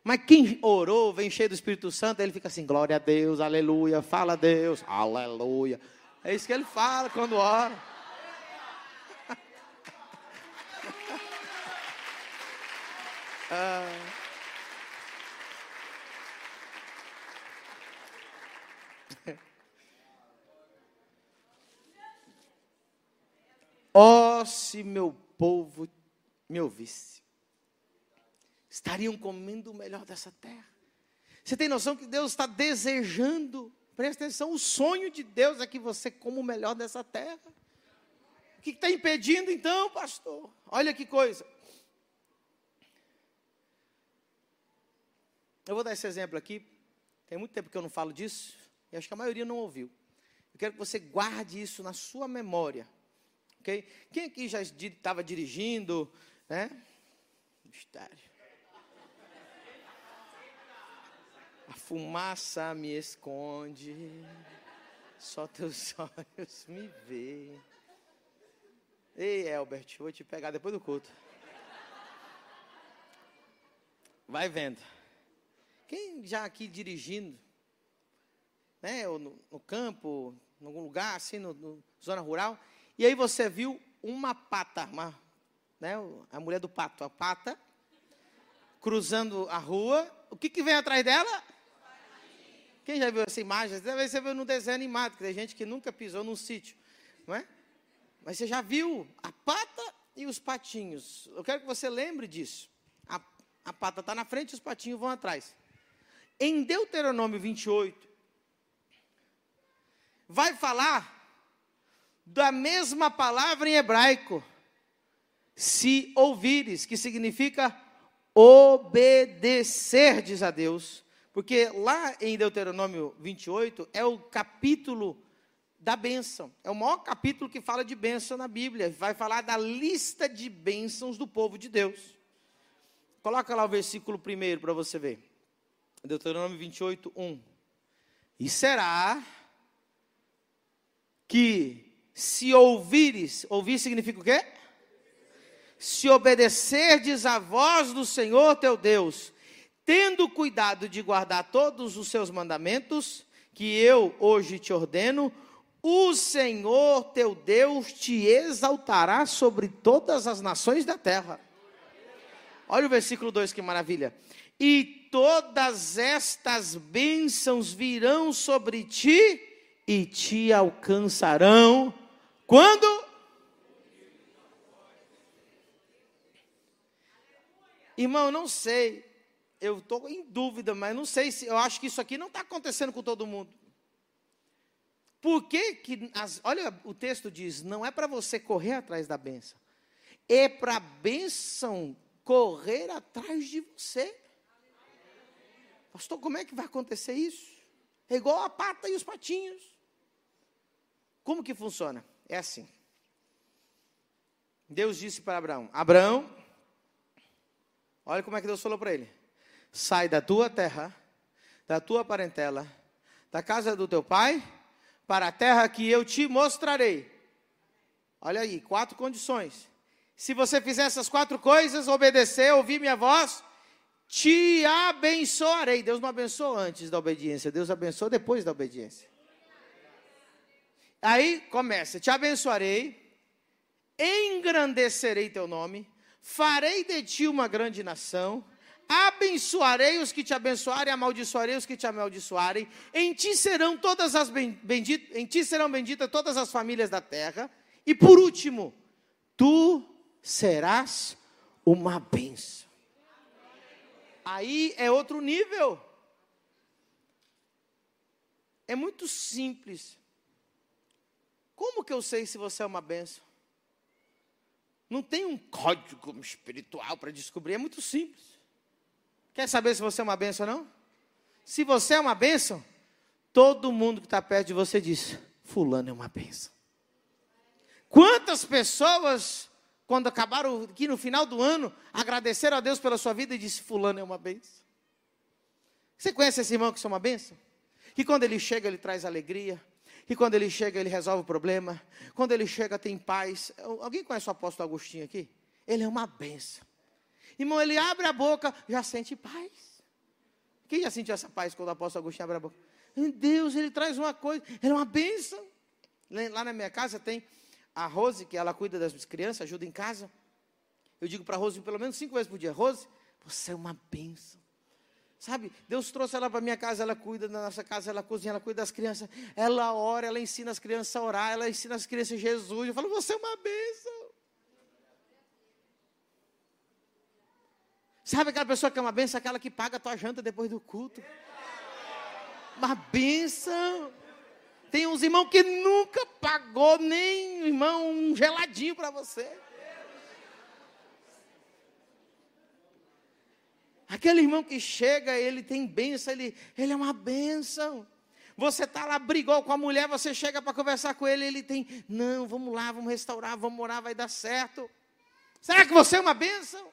Mas quem orou, vem cheio do Espírito Santo, ele fica assim, glória a Deus, aleluia, fala a Deus, aleluia. É isso que ele fala quando ora. Oh, se meu povo me ouvisse, estariam comendo o melhor dessa terra. Você tem noção que Deus está desejando, presta atenção, o sonho de Deus é que você coma o melhor dessa terra. O que está impedindo então, pastor? Olha que coisa. Eu vou dar esse exemplo aqui. Tem muito tempo que eu não falo disso, e acho que a maioria não ouviu. Eu quero que você guarde isso na sua memória. Ok? Quem aqui já estava dirigindo, né? Mistério. A fumaça me esconde, só teus olhos me veem. Ei, Elbert, vou te pegar depois do culto. Vai vendo. Quem já aqui dirigindo, né, ou no, no campo, em algum lugar, assim, no zona rural, e aí você viu uma pata, uma, né, a mulher do pato, a pata, cruzando a rua. O que, que vem atrás dela? Quem já viu essa imagem? Talvez você viu no desenho animado, que tem gente que nunca pisou num sítio, não é? Mas você já viu a pata e os patinhos. Eu quero que você lembre disso. A, a pata está na frente e os patinhos vão atrás. Em Deuteronômio 28, vai falar da mesma palavra em hebraico, se ouvires, que significa obedecerdes a Deus. Porque lá em Deuteronômio 28 é o capítulo da bênção. É o maior capítulo que fala de bênção na Bíblia. Vai falar da lista de bênçãos do povo de Deus. Coloca lá o versículo primeiro para você ver. Deuteronômio 28, 1. E será que se ouvires, ouvir significa o quê? Se obedecerdes à voz do Senhor teu Deus, tendo cuidado de guardar todos os seus mandamentos, que eu hoje te ordeno, o Senhor teu Deus te exaltará sobre todas as nações da terra. Olha o versículo 2 que maravilha. E todas estas bênçãos virão sobre ti e te alcançarão quando? Irmão, não sei. Eu estou em dúvida, mas não sei se. Eu acho que isso aqui não está acontecendo com todo mundo. Por que que, as, olha, o texto diz, não é para você correr atrás da bênção, é para a bênção correr atrás de você. Pastor, como é que vai acontecer isso? É igual a pata e os patinhos. Como que funciona? É assim. Deus disse para Abraão: Abraão, olha como é que Deus falou para ele: sai da tua terra, da tua parentela, da casa do teu pai, para a terra que eu te mostrarei. Olha aí, quatro condições. Se você fizer essas quatro coisas, obedecer, ouvir minha voz, te abençoarei. Deus não abençoou antes da obediência, Deus abençoou depois da obediência. Aí começa: te abençoarei, engrandecerei teu nome, farei de ti uma grande nação, abençoarei os que te abençoarem, amaldiçoarei os que te amaldiçoarem, em ti serão todas as benditas, em ti serão benditas todas as famílias da terra, e por último, tu serás uma bênção. Aí é outro nível. É muito simples. Como que eu sei se você é uma bênção? Não tem um código espiritual para descobrir, é muito simples. Quer saber se você é uma bênção ou não? Se você é uma bênção, todo mundo que está perto de você diz: Fulano é uma bênção. Quantas pessoas quando acabaram aqui no final do ano, agradeceram a Deus pela sua vida e disse: Fulano é uma benção. Você conhece esse irmão que é uma benção? Que quando ele chega, ele traz alegria. Que quando ele chega, ele resolve o problema. Quando ele chega, tem paz. Alguém conhece o apóstolo Agostinho aqui? Ele é uma benção. Irmão, ele abre a boca, já sente paz. Quem já sentiu essa paz quando o apóstolo Agostinho abre a boca? Deus, ele traz uma coisa, ele é uma benção. Lá na minha casa tem a Rose, que ela cuida das crianças, ajuda em casa. Eu digo para a Rose pelo menos cinco vezes por dia: Rose, você é uma bênção. Sabe, Deus trouxe ela para minha casa, ela cuida da nossa casa, ela cozinha, ela cuida das crianças, ela ora, ela ensina as crianças a orar, ela ensina as crianças Jesus. Eu falo, você é uma bênção. Sabe aquela pessoa que é uma bênção, aquela que paga a tua janta depois do culto? Uma bênção. Tem uns irmãos que nunca pagou nem, irmão, um geladinho para você. Aquele irmão que chega, ele tem bênção, ele, ele é uma bênção. Você está lá, brigou com a mulher, você chega para conversar com ele, ele tem, não, vamos lá, vamos restaurar, vamos orar, vai dar certo. Será que você é uma bênção?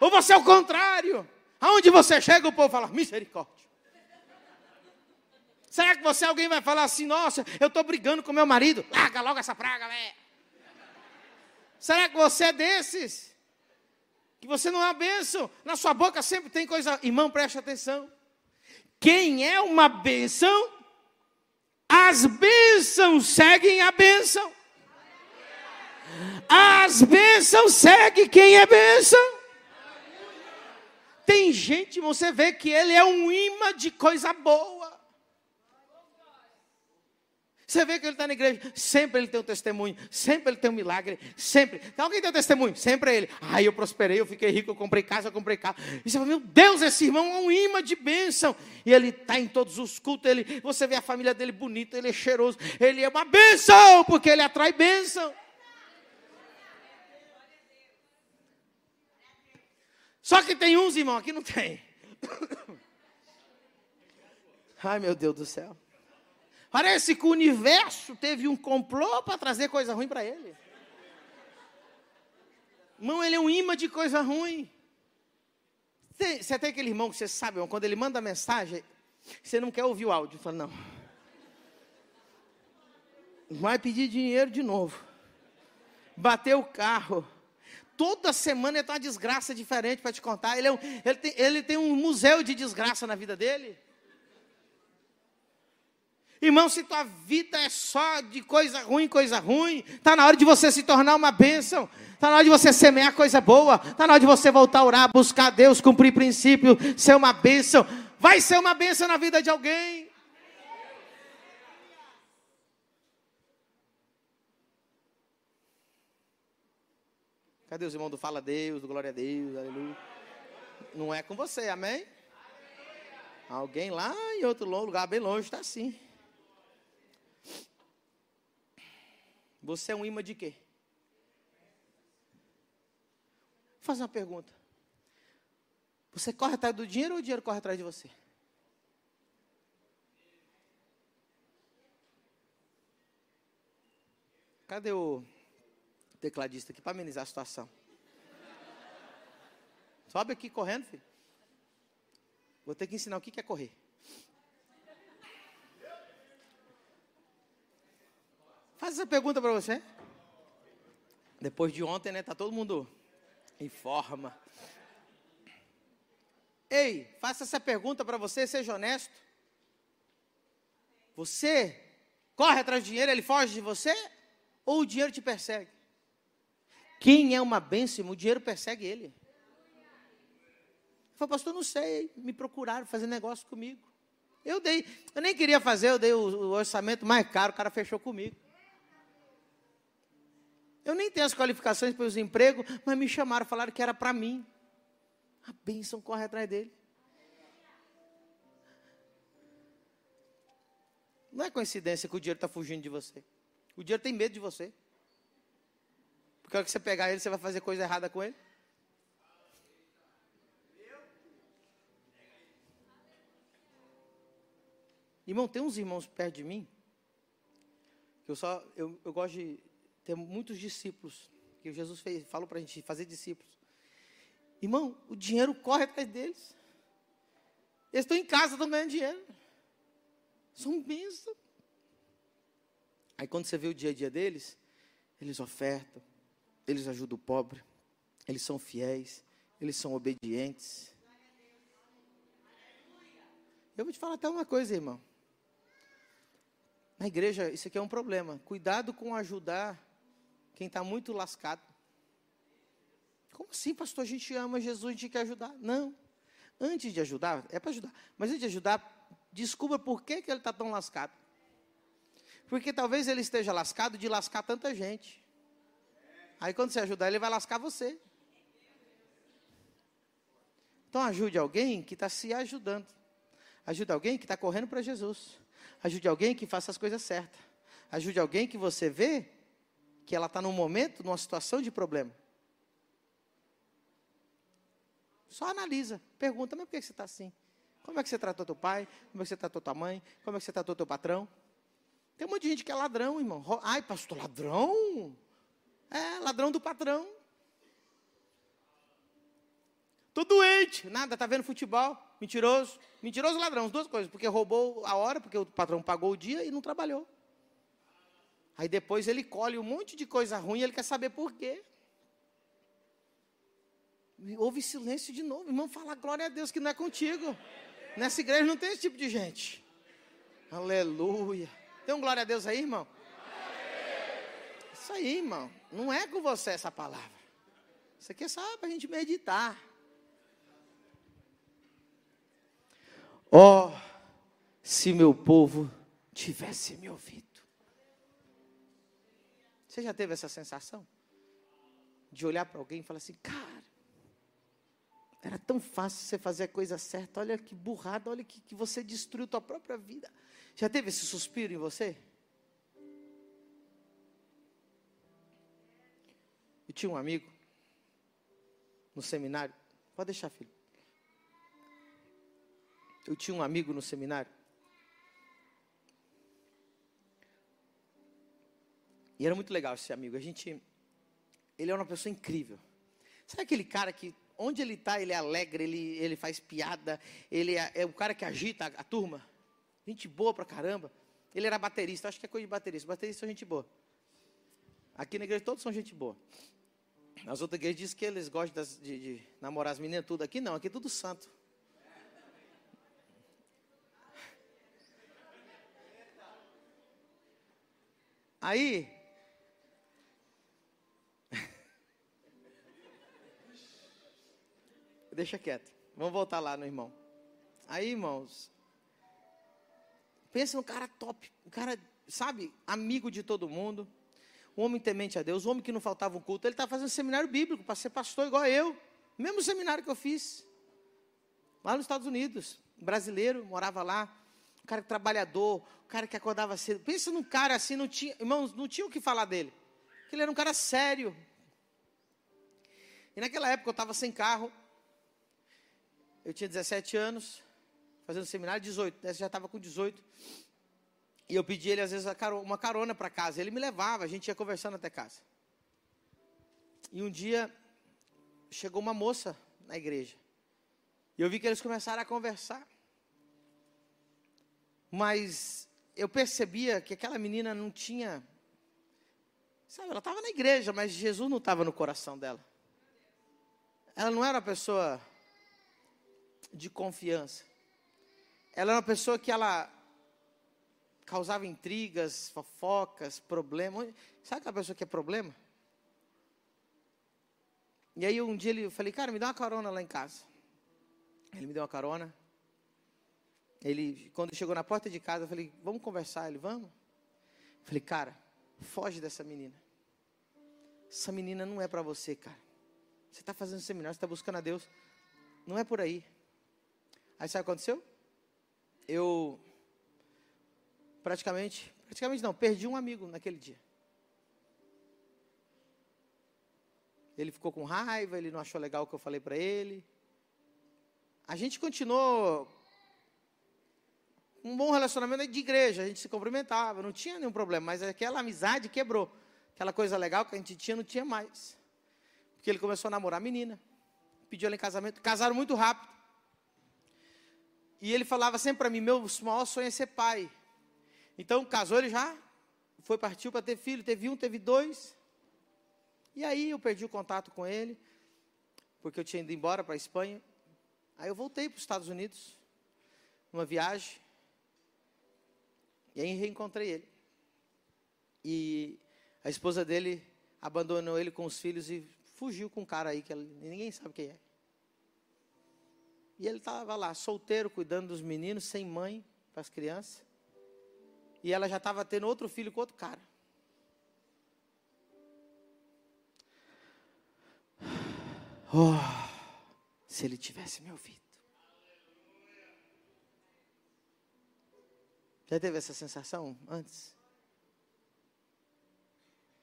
Ou você é o contrário? Aonde você chega, o povo fala, misericórdia. Será que você alguém vai falar assim, nossa, eu estou brigando com meu marido? Larga logo essa praga, velho. Será que você é desses? Que você não é uma bênção? Na sua boca sempre tem coisa. Irmão, preste atenção. Quem é uma bênção, as bênçãos seguem a bênção. As bênçãos seguem quem é bênção. Tem gente, você vê que ele é um imã de coisa boa. Você vê que ele está na igreja, sempre ele tem um testemunho, sempre ele tem um milagre, sempre. Então, alguém tem um testemunho? Sempre é ele. Ai, eu prosperei, eu fiquei rico, eu comprei casa, eu comprei carro. E você fala, meu Deus, esse irmão é um imã de bênção. E ele está em todos os cultos, ele, você vê a família dele bonita, ele é cheiroso, ele é uma bênção, porque ele atrai bênção. Só que tem uns, irmão, aqui não tem. Ai, meu Deus do céu. Parece que o universo teve um complô para trazer coisa ruim para ele. Irmão, ele é um imã de coisa ruim. Você tem aquele irmão que você sabe, irmão, quando ele manda mensagem, você não quer ouvir o áudio. Fala, não. Vai pedir dinheiro de novo. Bateu o carro. Toda semana ele tem uma desgraça diferente para te contar. Ele, é um, ele, tem, ele tem um museu de desgraça na vida dele. Irmão, se tua vida é só de coisa ruim, coisa ruim, está na hora de você se tornar uma bênção, está na hora de você semear coisa boa, está na hora de você voltar a orar, buscar Deus, cumprir princípio, ser uma bênção. Vai ser uma bênção na vida de alguém. Cadê os irmãos do Fala a Deus, do Glória a Deus, aleluia? Não é com você, amém? Alguém lá em outro lugar bem longe está assim. Você é um imã de quê? Vou fazer uma pergunta. Você corre atrás do dinheiro ou o dinheiro corre atrás de você? Cadê o tecladista aqui para amenizar a situação? Sobe aqui correndo, filho. Vou ter que ensinar o que é correr. Faz essa pergunta para você. Depois de ontem, né? Tá todo mundo em forma. Ei, faça essa pergunta para você, seja honesto. Você corre atrás do dinheiro, ele foge de você? Ou o dinheiro te persegue? Quem é uma bênção, o dinheiro persegue ele. Falei, pastor, não sei, me procuraram fazer negócio comigo. Eu dei, eu nem queria fazer, eu dei o, o orçamento mais caro, o cara fechou comigo. Eu nem tenho as qualificações para os empregos, mas me chamaram, falaram que era para mim. A bênção corre atrás dele. Não é coincidência que o dinheiro está fugindo de você. O dinheiro tem medo de você. Porque a hora que você pegar ele, você vai fazer coisa errada com ele. Irmão, tem uns irmãos perto de mim eu só eu, eu gosto de ter muitos discípulos que Jesus fez, falou para a gente fazer discípulos. Irmão, o dinheiro corre atrás deles. Eles estão em casa, estão ganhando dinheiro. São bênçãos. Aí quando você vê o dia a dia deles, eles ofertam, eles ajudam o pobre, eles são fiéis, eles são obedientes. Eu vou te falar até uma coisa, irmão. Na igreja, isso aqui é um problema. Cuidado com ajudar quem está muito lascado. Como assim, pastor? A gente ama Jesus, a gente quer ajudar. Não. Antes de ajudar, é para ajudar. Mas antes de ajudar, descubra por que, que ele está tão lascado. Porque talvez ele esteja lascado de lascar tanta gente. Aí quando você ajudar, ele vai lascar você. Então ajude alguém que está se ajudando. Ajude alguém que está correndo para Jesus. Ajude alguém que faça as coisas certas. Ajude alguém que você vê que ela está num momento, numa situação de problema. Só analisa, pergunta, mas por que você está assim? Como é que você tratou teu pai? Como é que você tratou tua mãe? Como é que você tratou teu patrão? Tem um monte de gente que é ladrão, irmão. Ai, pastor, ladrão? É, ladrão do patrão. Tô doente. Nada, tá vendo futebol. Mentiroso. Mentiroso ladrão, as duas coisas. Porque roubou a hora, porque o patrão pagou o dia e não trabalhou. Aí depois ele colhe um monte de coisa ruim e ele quer saber por quê. Houve silêncio de novo. Irmão, fala glória a Deus que não é contigo. Nessa igreja não tem esse tipo de gente. Aleluia. Tem um glória a Deus aí, irmão? Isso aí, irmão. Não é com você essa palavra. Isso aqui é só para a gente meditar. Ó, oh, se meu povo tivesse me ouvido. Você já teve essa sensação? De olhar para alguém e falar assim, cara, era tão fácil você fazer a coisa certa, olha que burrada, olha que, que você destruiu tua própria vida. Já teve esse suspiro em você? Eu tinha um amigo no seminário, pode deixar, filho. Eu tinha um amigo no seminário. E era muito legal esse amigo. A gente, ele é uma pessoa incrível. Sabe aquele cara que onde ele está, ele é alegre, ele, ele faz piada, ele é, é o cara que agita a, a, turma. Gente boa pra caramba. Ele era baterista, acho que é coisa de baterista. Baterista é gente boa. Aqui na igreja todos são gente boa. Nas outras igrejas dizem que eles gostam das, de, de namorar as meninas tudo. Aqui não, aqui é tudo santo. Aí, deixa quieto. Vamos voltar lá no irmão. Aí, irmãos, pensa no cara top, um cara, sabe, amigo de todo mundo, um homem temente a Deus, um homem que não faltava um culto. Ele estava fazendo seminário bíblico para ser pastor igual eu. Mesmo seminário que eu fiz, lá nos Estados Unidos. brasileiro, morava lá. cara trabalhador, um cara que acordava cedo. Pensa num cara assim, não tinha, irmãos, não tinha o que falar dele. Ele era um cara sério. E naquela época eu estava sem carro. Eu tinha 17 anos, fazendo seminário, 18. Né? Já estava com 18. E eu pedi ele, às vezes, uma carona para casa. Ele me levava, a gente ia conversando até casa. E um dia, chegou uma moça na igreja. E eu vi que eles começaram a conversar. Mas eu percebia que aquela menina não tinha. Sabe, ela estava na igreja, mas Jesus não estava no coração dela. Ela não era uma pessoa de confiança. Ela era uma pessoa que ela causava intrigas, fofocas, problemas. Sabe aquela pessoa que é problema? E aí um dia ele, eu falei, cara, me dá uma carona lá em casa. Ele me deu uma carona. Ele, quando chegou na porta de casa, eu falei, vamos conversar. Ele, vamos. Eu falei, cara, foge dessa menina. Essa menina não é para você, cara. Você está fazendo seminário, você está buscando a Deus. Não é por aí. Aí sabe o que aconteceu? Eu praticamente, praticamente não, perdi um amigo naquele dia. Ele ficou com raiva, ele não achou legal o que eu falei para ele. A gente continuou um bom relacionamento de igreja, a gente se cumprimentava, não tinha nenhum problema, mas aquela amizade quebrou. Aquela coisa legal que a gente tinha, não tinha mais. Porque ele começou a namorar a menina, pediu ela em casamento, casaram muito rápido. E ele falava sempre para mim: meu maior sonho é ser pai. Então, casou, ele já foi, partiu para ter filho, teve um, teve dois. E aí eu perdi o contato com ele, porque eu tinha ido embora para a Espanha. Aí eu voltei para os Estados Unidos, numa viagem. E aí reencontrei ele. E a esposa dele abandonou ele com os filhos e fugiu com um cara aí que ninguém sabe quem é. E ele estava lá, solteiro, cuidando dos meninos, sem mãe, para as crianças. E ela já estava tendo outro filho com outro cara. Oh, se ele tivesse me ouvido. Já teve essa sensação antes?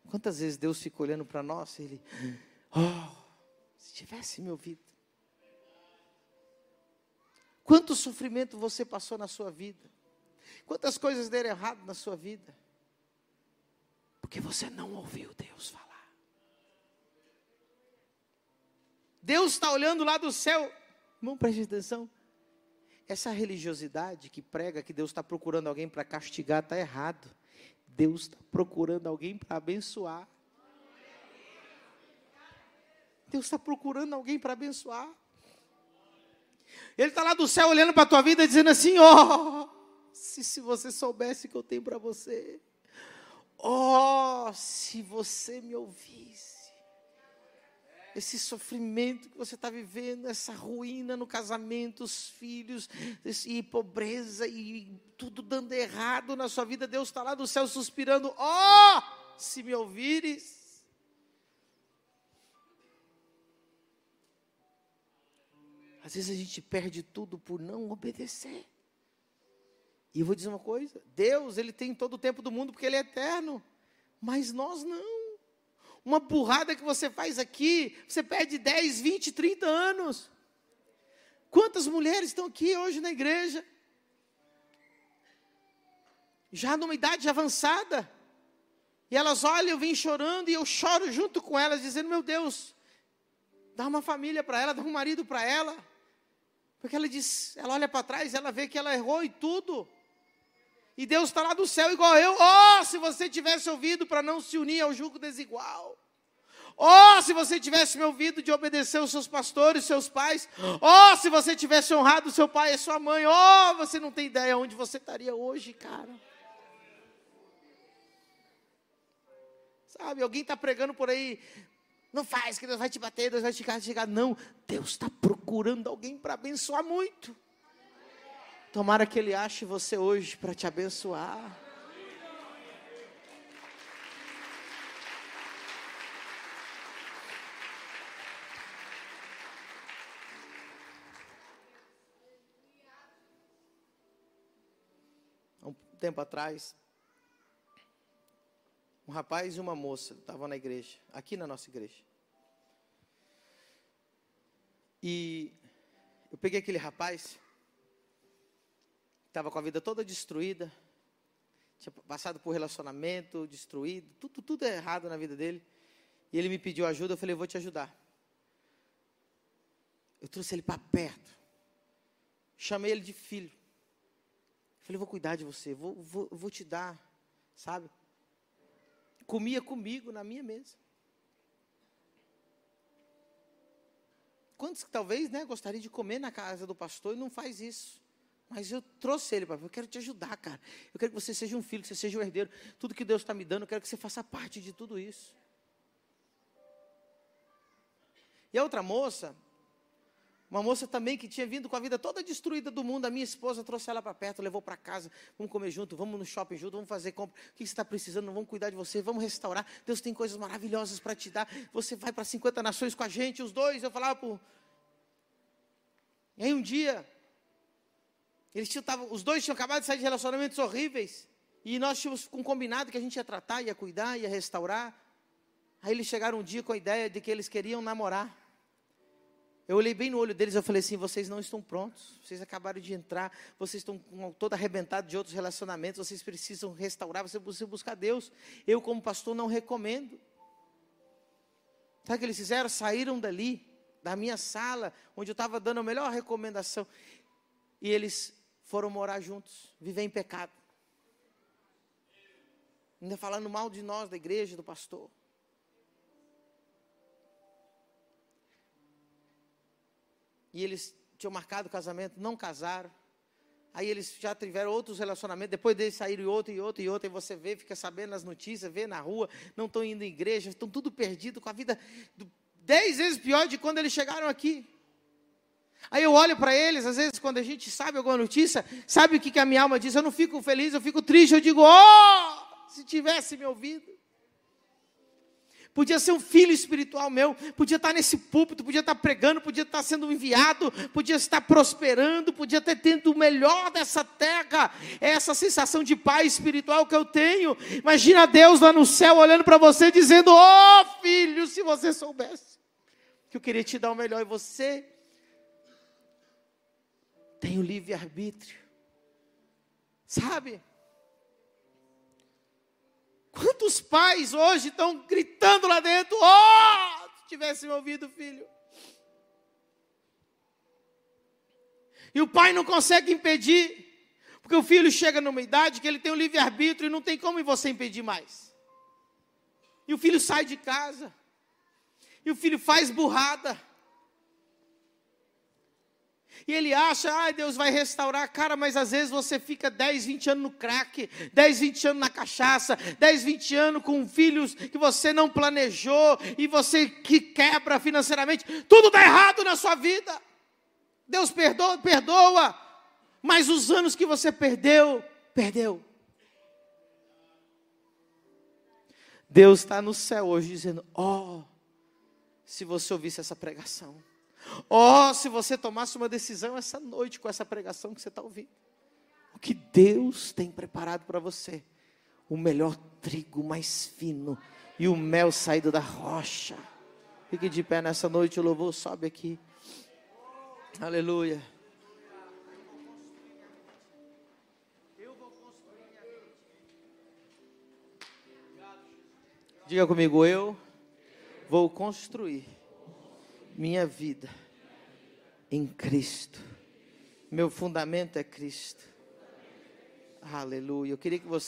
Quantas vezes Deus fica olhando para nós e Ele, oh, se tivesse me ouvido. Quanto sofrimento você passou na sua vida? Quantas coisas deram errado na sua vida? Porque você não ouviu Deus falar. Deus está olhando lá do céu. Irmão, preste atenção. Essa religiosidade que prega que Deus está procurando alguém para castigar está errado. Deus está procurando alguém para abençoar. Deus está procurando alguém para abençoar. Ele está lá do céu olhando para a tua vida dizendo assim: ó, oh, se, se você soubesse que eu tenho para você. Oh, se você me ouvisse. Esse sofrimento que você está vivendo, essa ruína no casamento, os filhos, e pobreza, e tudo dando errado na sua vida, Deus está lá do céu suspirando: Oh, se me ouvires. Às vezes a gente perde tudo por não obedecer. E eu vou dizer uma coisa: Deus, Ele tem todo o tempo do mundo porque Ele é eterno, mas nós não. Uma burrada que você faz aqui, você perde 10, 20, 30 anos. Quantas mulheres estão aqui hoje na igreja? Já numa idade avançada. E elas olham, eu vim chorando e eu choro junto com elas, dizendo: Meu Deus, dá uma família para ela, dá um marido para ela. Porque ela diz, ela olha para trás, ela vê que ela errou e tudo. E Deus está lá do céu igual eu. Oh, se você tivesse ouvido para não se unir ao jugo desigual. Oh, se você tivesse me ouvido de obedecer os seus pastores, seus pais. Oh, se você tivesse honrado seu pai e sua mãe. Oh, você não tem ideia onde você estaria hoje, cara. Sabe, alguém está pregando por aí. Não faz, que Deus vai te bater, Deus vai te castigar. Não, Deus está procurando alguém para abençoar muito. Tomara que Ele ache você hoje para te abençoar. tempo atrás, um rapaz e uma moça estavam na igreja, aqui na nossa igreja. E eu peguei aquele rapaz, estava com a vida toda destruída, tinha passado por relacionamento destruído, tudo, tudo errado na vida dele. E ele me pediu ajuda, eu falei, eu vou te ajudar. Eu trouxe ele para perto. Chamei ele de filho. Falei, vou cuidar de você, vou, vou, vou te dar, sabe? Comia comigo na minha mesa. Quantos que talvez, né, gostaria de comer na casa do pastor e não faz isso? Mas eu trouxe ele para eu quero te ajudar, cara. Eu quero que você seja um filho, que você seja um herdeiro. Tudo que Deus está me dando, eu quero que você faça parte de tudo isso. E a outra moça, uma moça também que tinha vindo com a vida toda destruída do mundo. A minha esposa trouxe ela para perto, levou para casa. Vamos comer junto, vamos no shopping junto, vamos fazer compra. O que você está precisando? Vamos cuidar de você, vamos restaurar. Deus tem coisas maravilhosas para te dar. Você vai para 50 nações com a gente, os dois. Eu falava por. E aí um dia, eles tinham, os dois tinham acabado de sair de relacionamentos horríveis. E nós tínhamos um combinado que a gente ia tratar, ia cuidar, ia restaurar. Aí eles chegaram um dia com a ideia de que eles queriam namorar. Eu olhei bem no olho deles e falei assim: vocês não estão prontos, vocês acabaram de entrar, vocês estão todo arrebentados de outros relacionamentos, vocês precisam restaurar, você precisa buscar Deus. Eu, como pastor, não recomendo. Sabe o que eles fizeram? Saíram dali, da minha sala, onde eu estava dando a melhor recomendação, e eles foram morar juntos, viver em pecado. Ainda falando mal de nós, da igreja, do pastor. E eles tinham marcado o casamento, não casaram. Aí eles já tiveram outros relacionamentos, depois deles saíram outro e outro e outro, e você vê, fica sabendo nas notícias, vê na rua, não estão indo em igreja, estão tudo perdido, com a vida dez vezes pior de quando eles chegaram aqui. Aí eu olho para eles, às vezes quando a gente sabe alguma notícia, sabe o que, que a minha alma diz? Eu não fico feliz, eu fico triste, eu digo, oh, se tivesse me ouvido podia ser um filho espiritual meu, podia estar nesse púlpito, podia estar pregando, podia estar sendo enviado, podia estar prosperando, podia ter tendo o melhor dessa terra. É essa sensação de pai espiritual que eu tenho. Imagina Deus lá no céu olhando para você dizendo: "Oh, filho, se você soubesse que eu queria te dar o melhor e você tem o livre arbítrio". Sabe? Quantos pais hoje estão gritando lá dentro? Oh, se tivesse ouvido, filho. E o pai não consegue impedir, porque o filho chega numa idade que ele tem o livre-arbítrio e não tem como você impedir mais. E o filho sai de casa, e o filho faz burrada. E ele acha, ai, ah, Deus vai restaurar. Cara, mas às vezes você fica 10, 20 anos no crack, 10, 20 anos na cachaça, 10, 20 anos com filhos que você não planejou e você que quebra financeiramente. Tudo dá errado na sua vida. Deus perdoa, perdoa. Mas os anos que você perdeu, perdeu. Deus está no céu hoje dizendo: Ó, oh, se você ouvisse essa pregação. Oh, se você tomasse uma decisão essa noite com essa pregação que você está ouvindo. O que Deus tem preparado para você. O melhor trigo mais fino e o mel saído da rocha. Fique de pé nessa noite, o louvor sobe aqui. Aleluia. Diga comigo, eu vou construir minha vida em Cristo. Meu fundamento é Cristo. Aleluia. Eu queria que você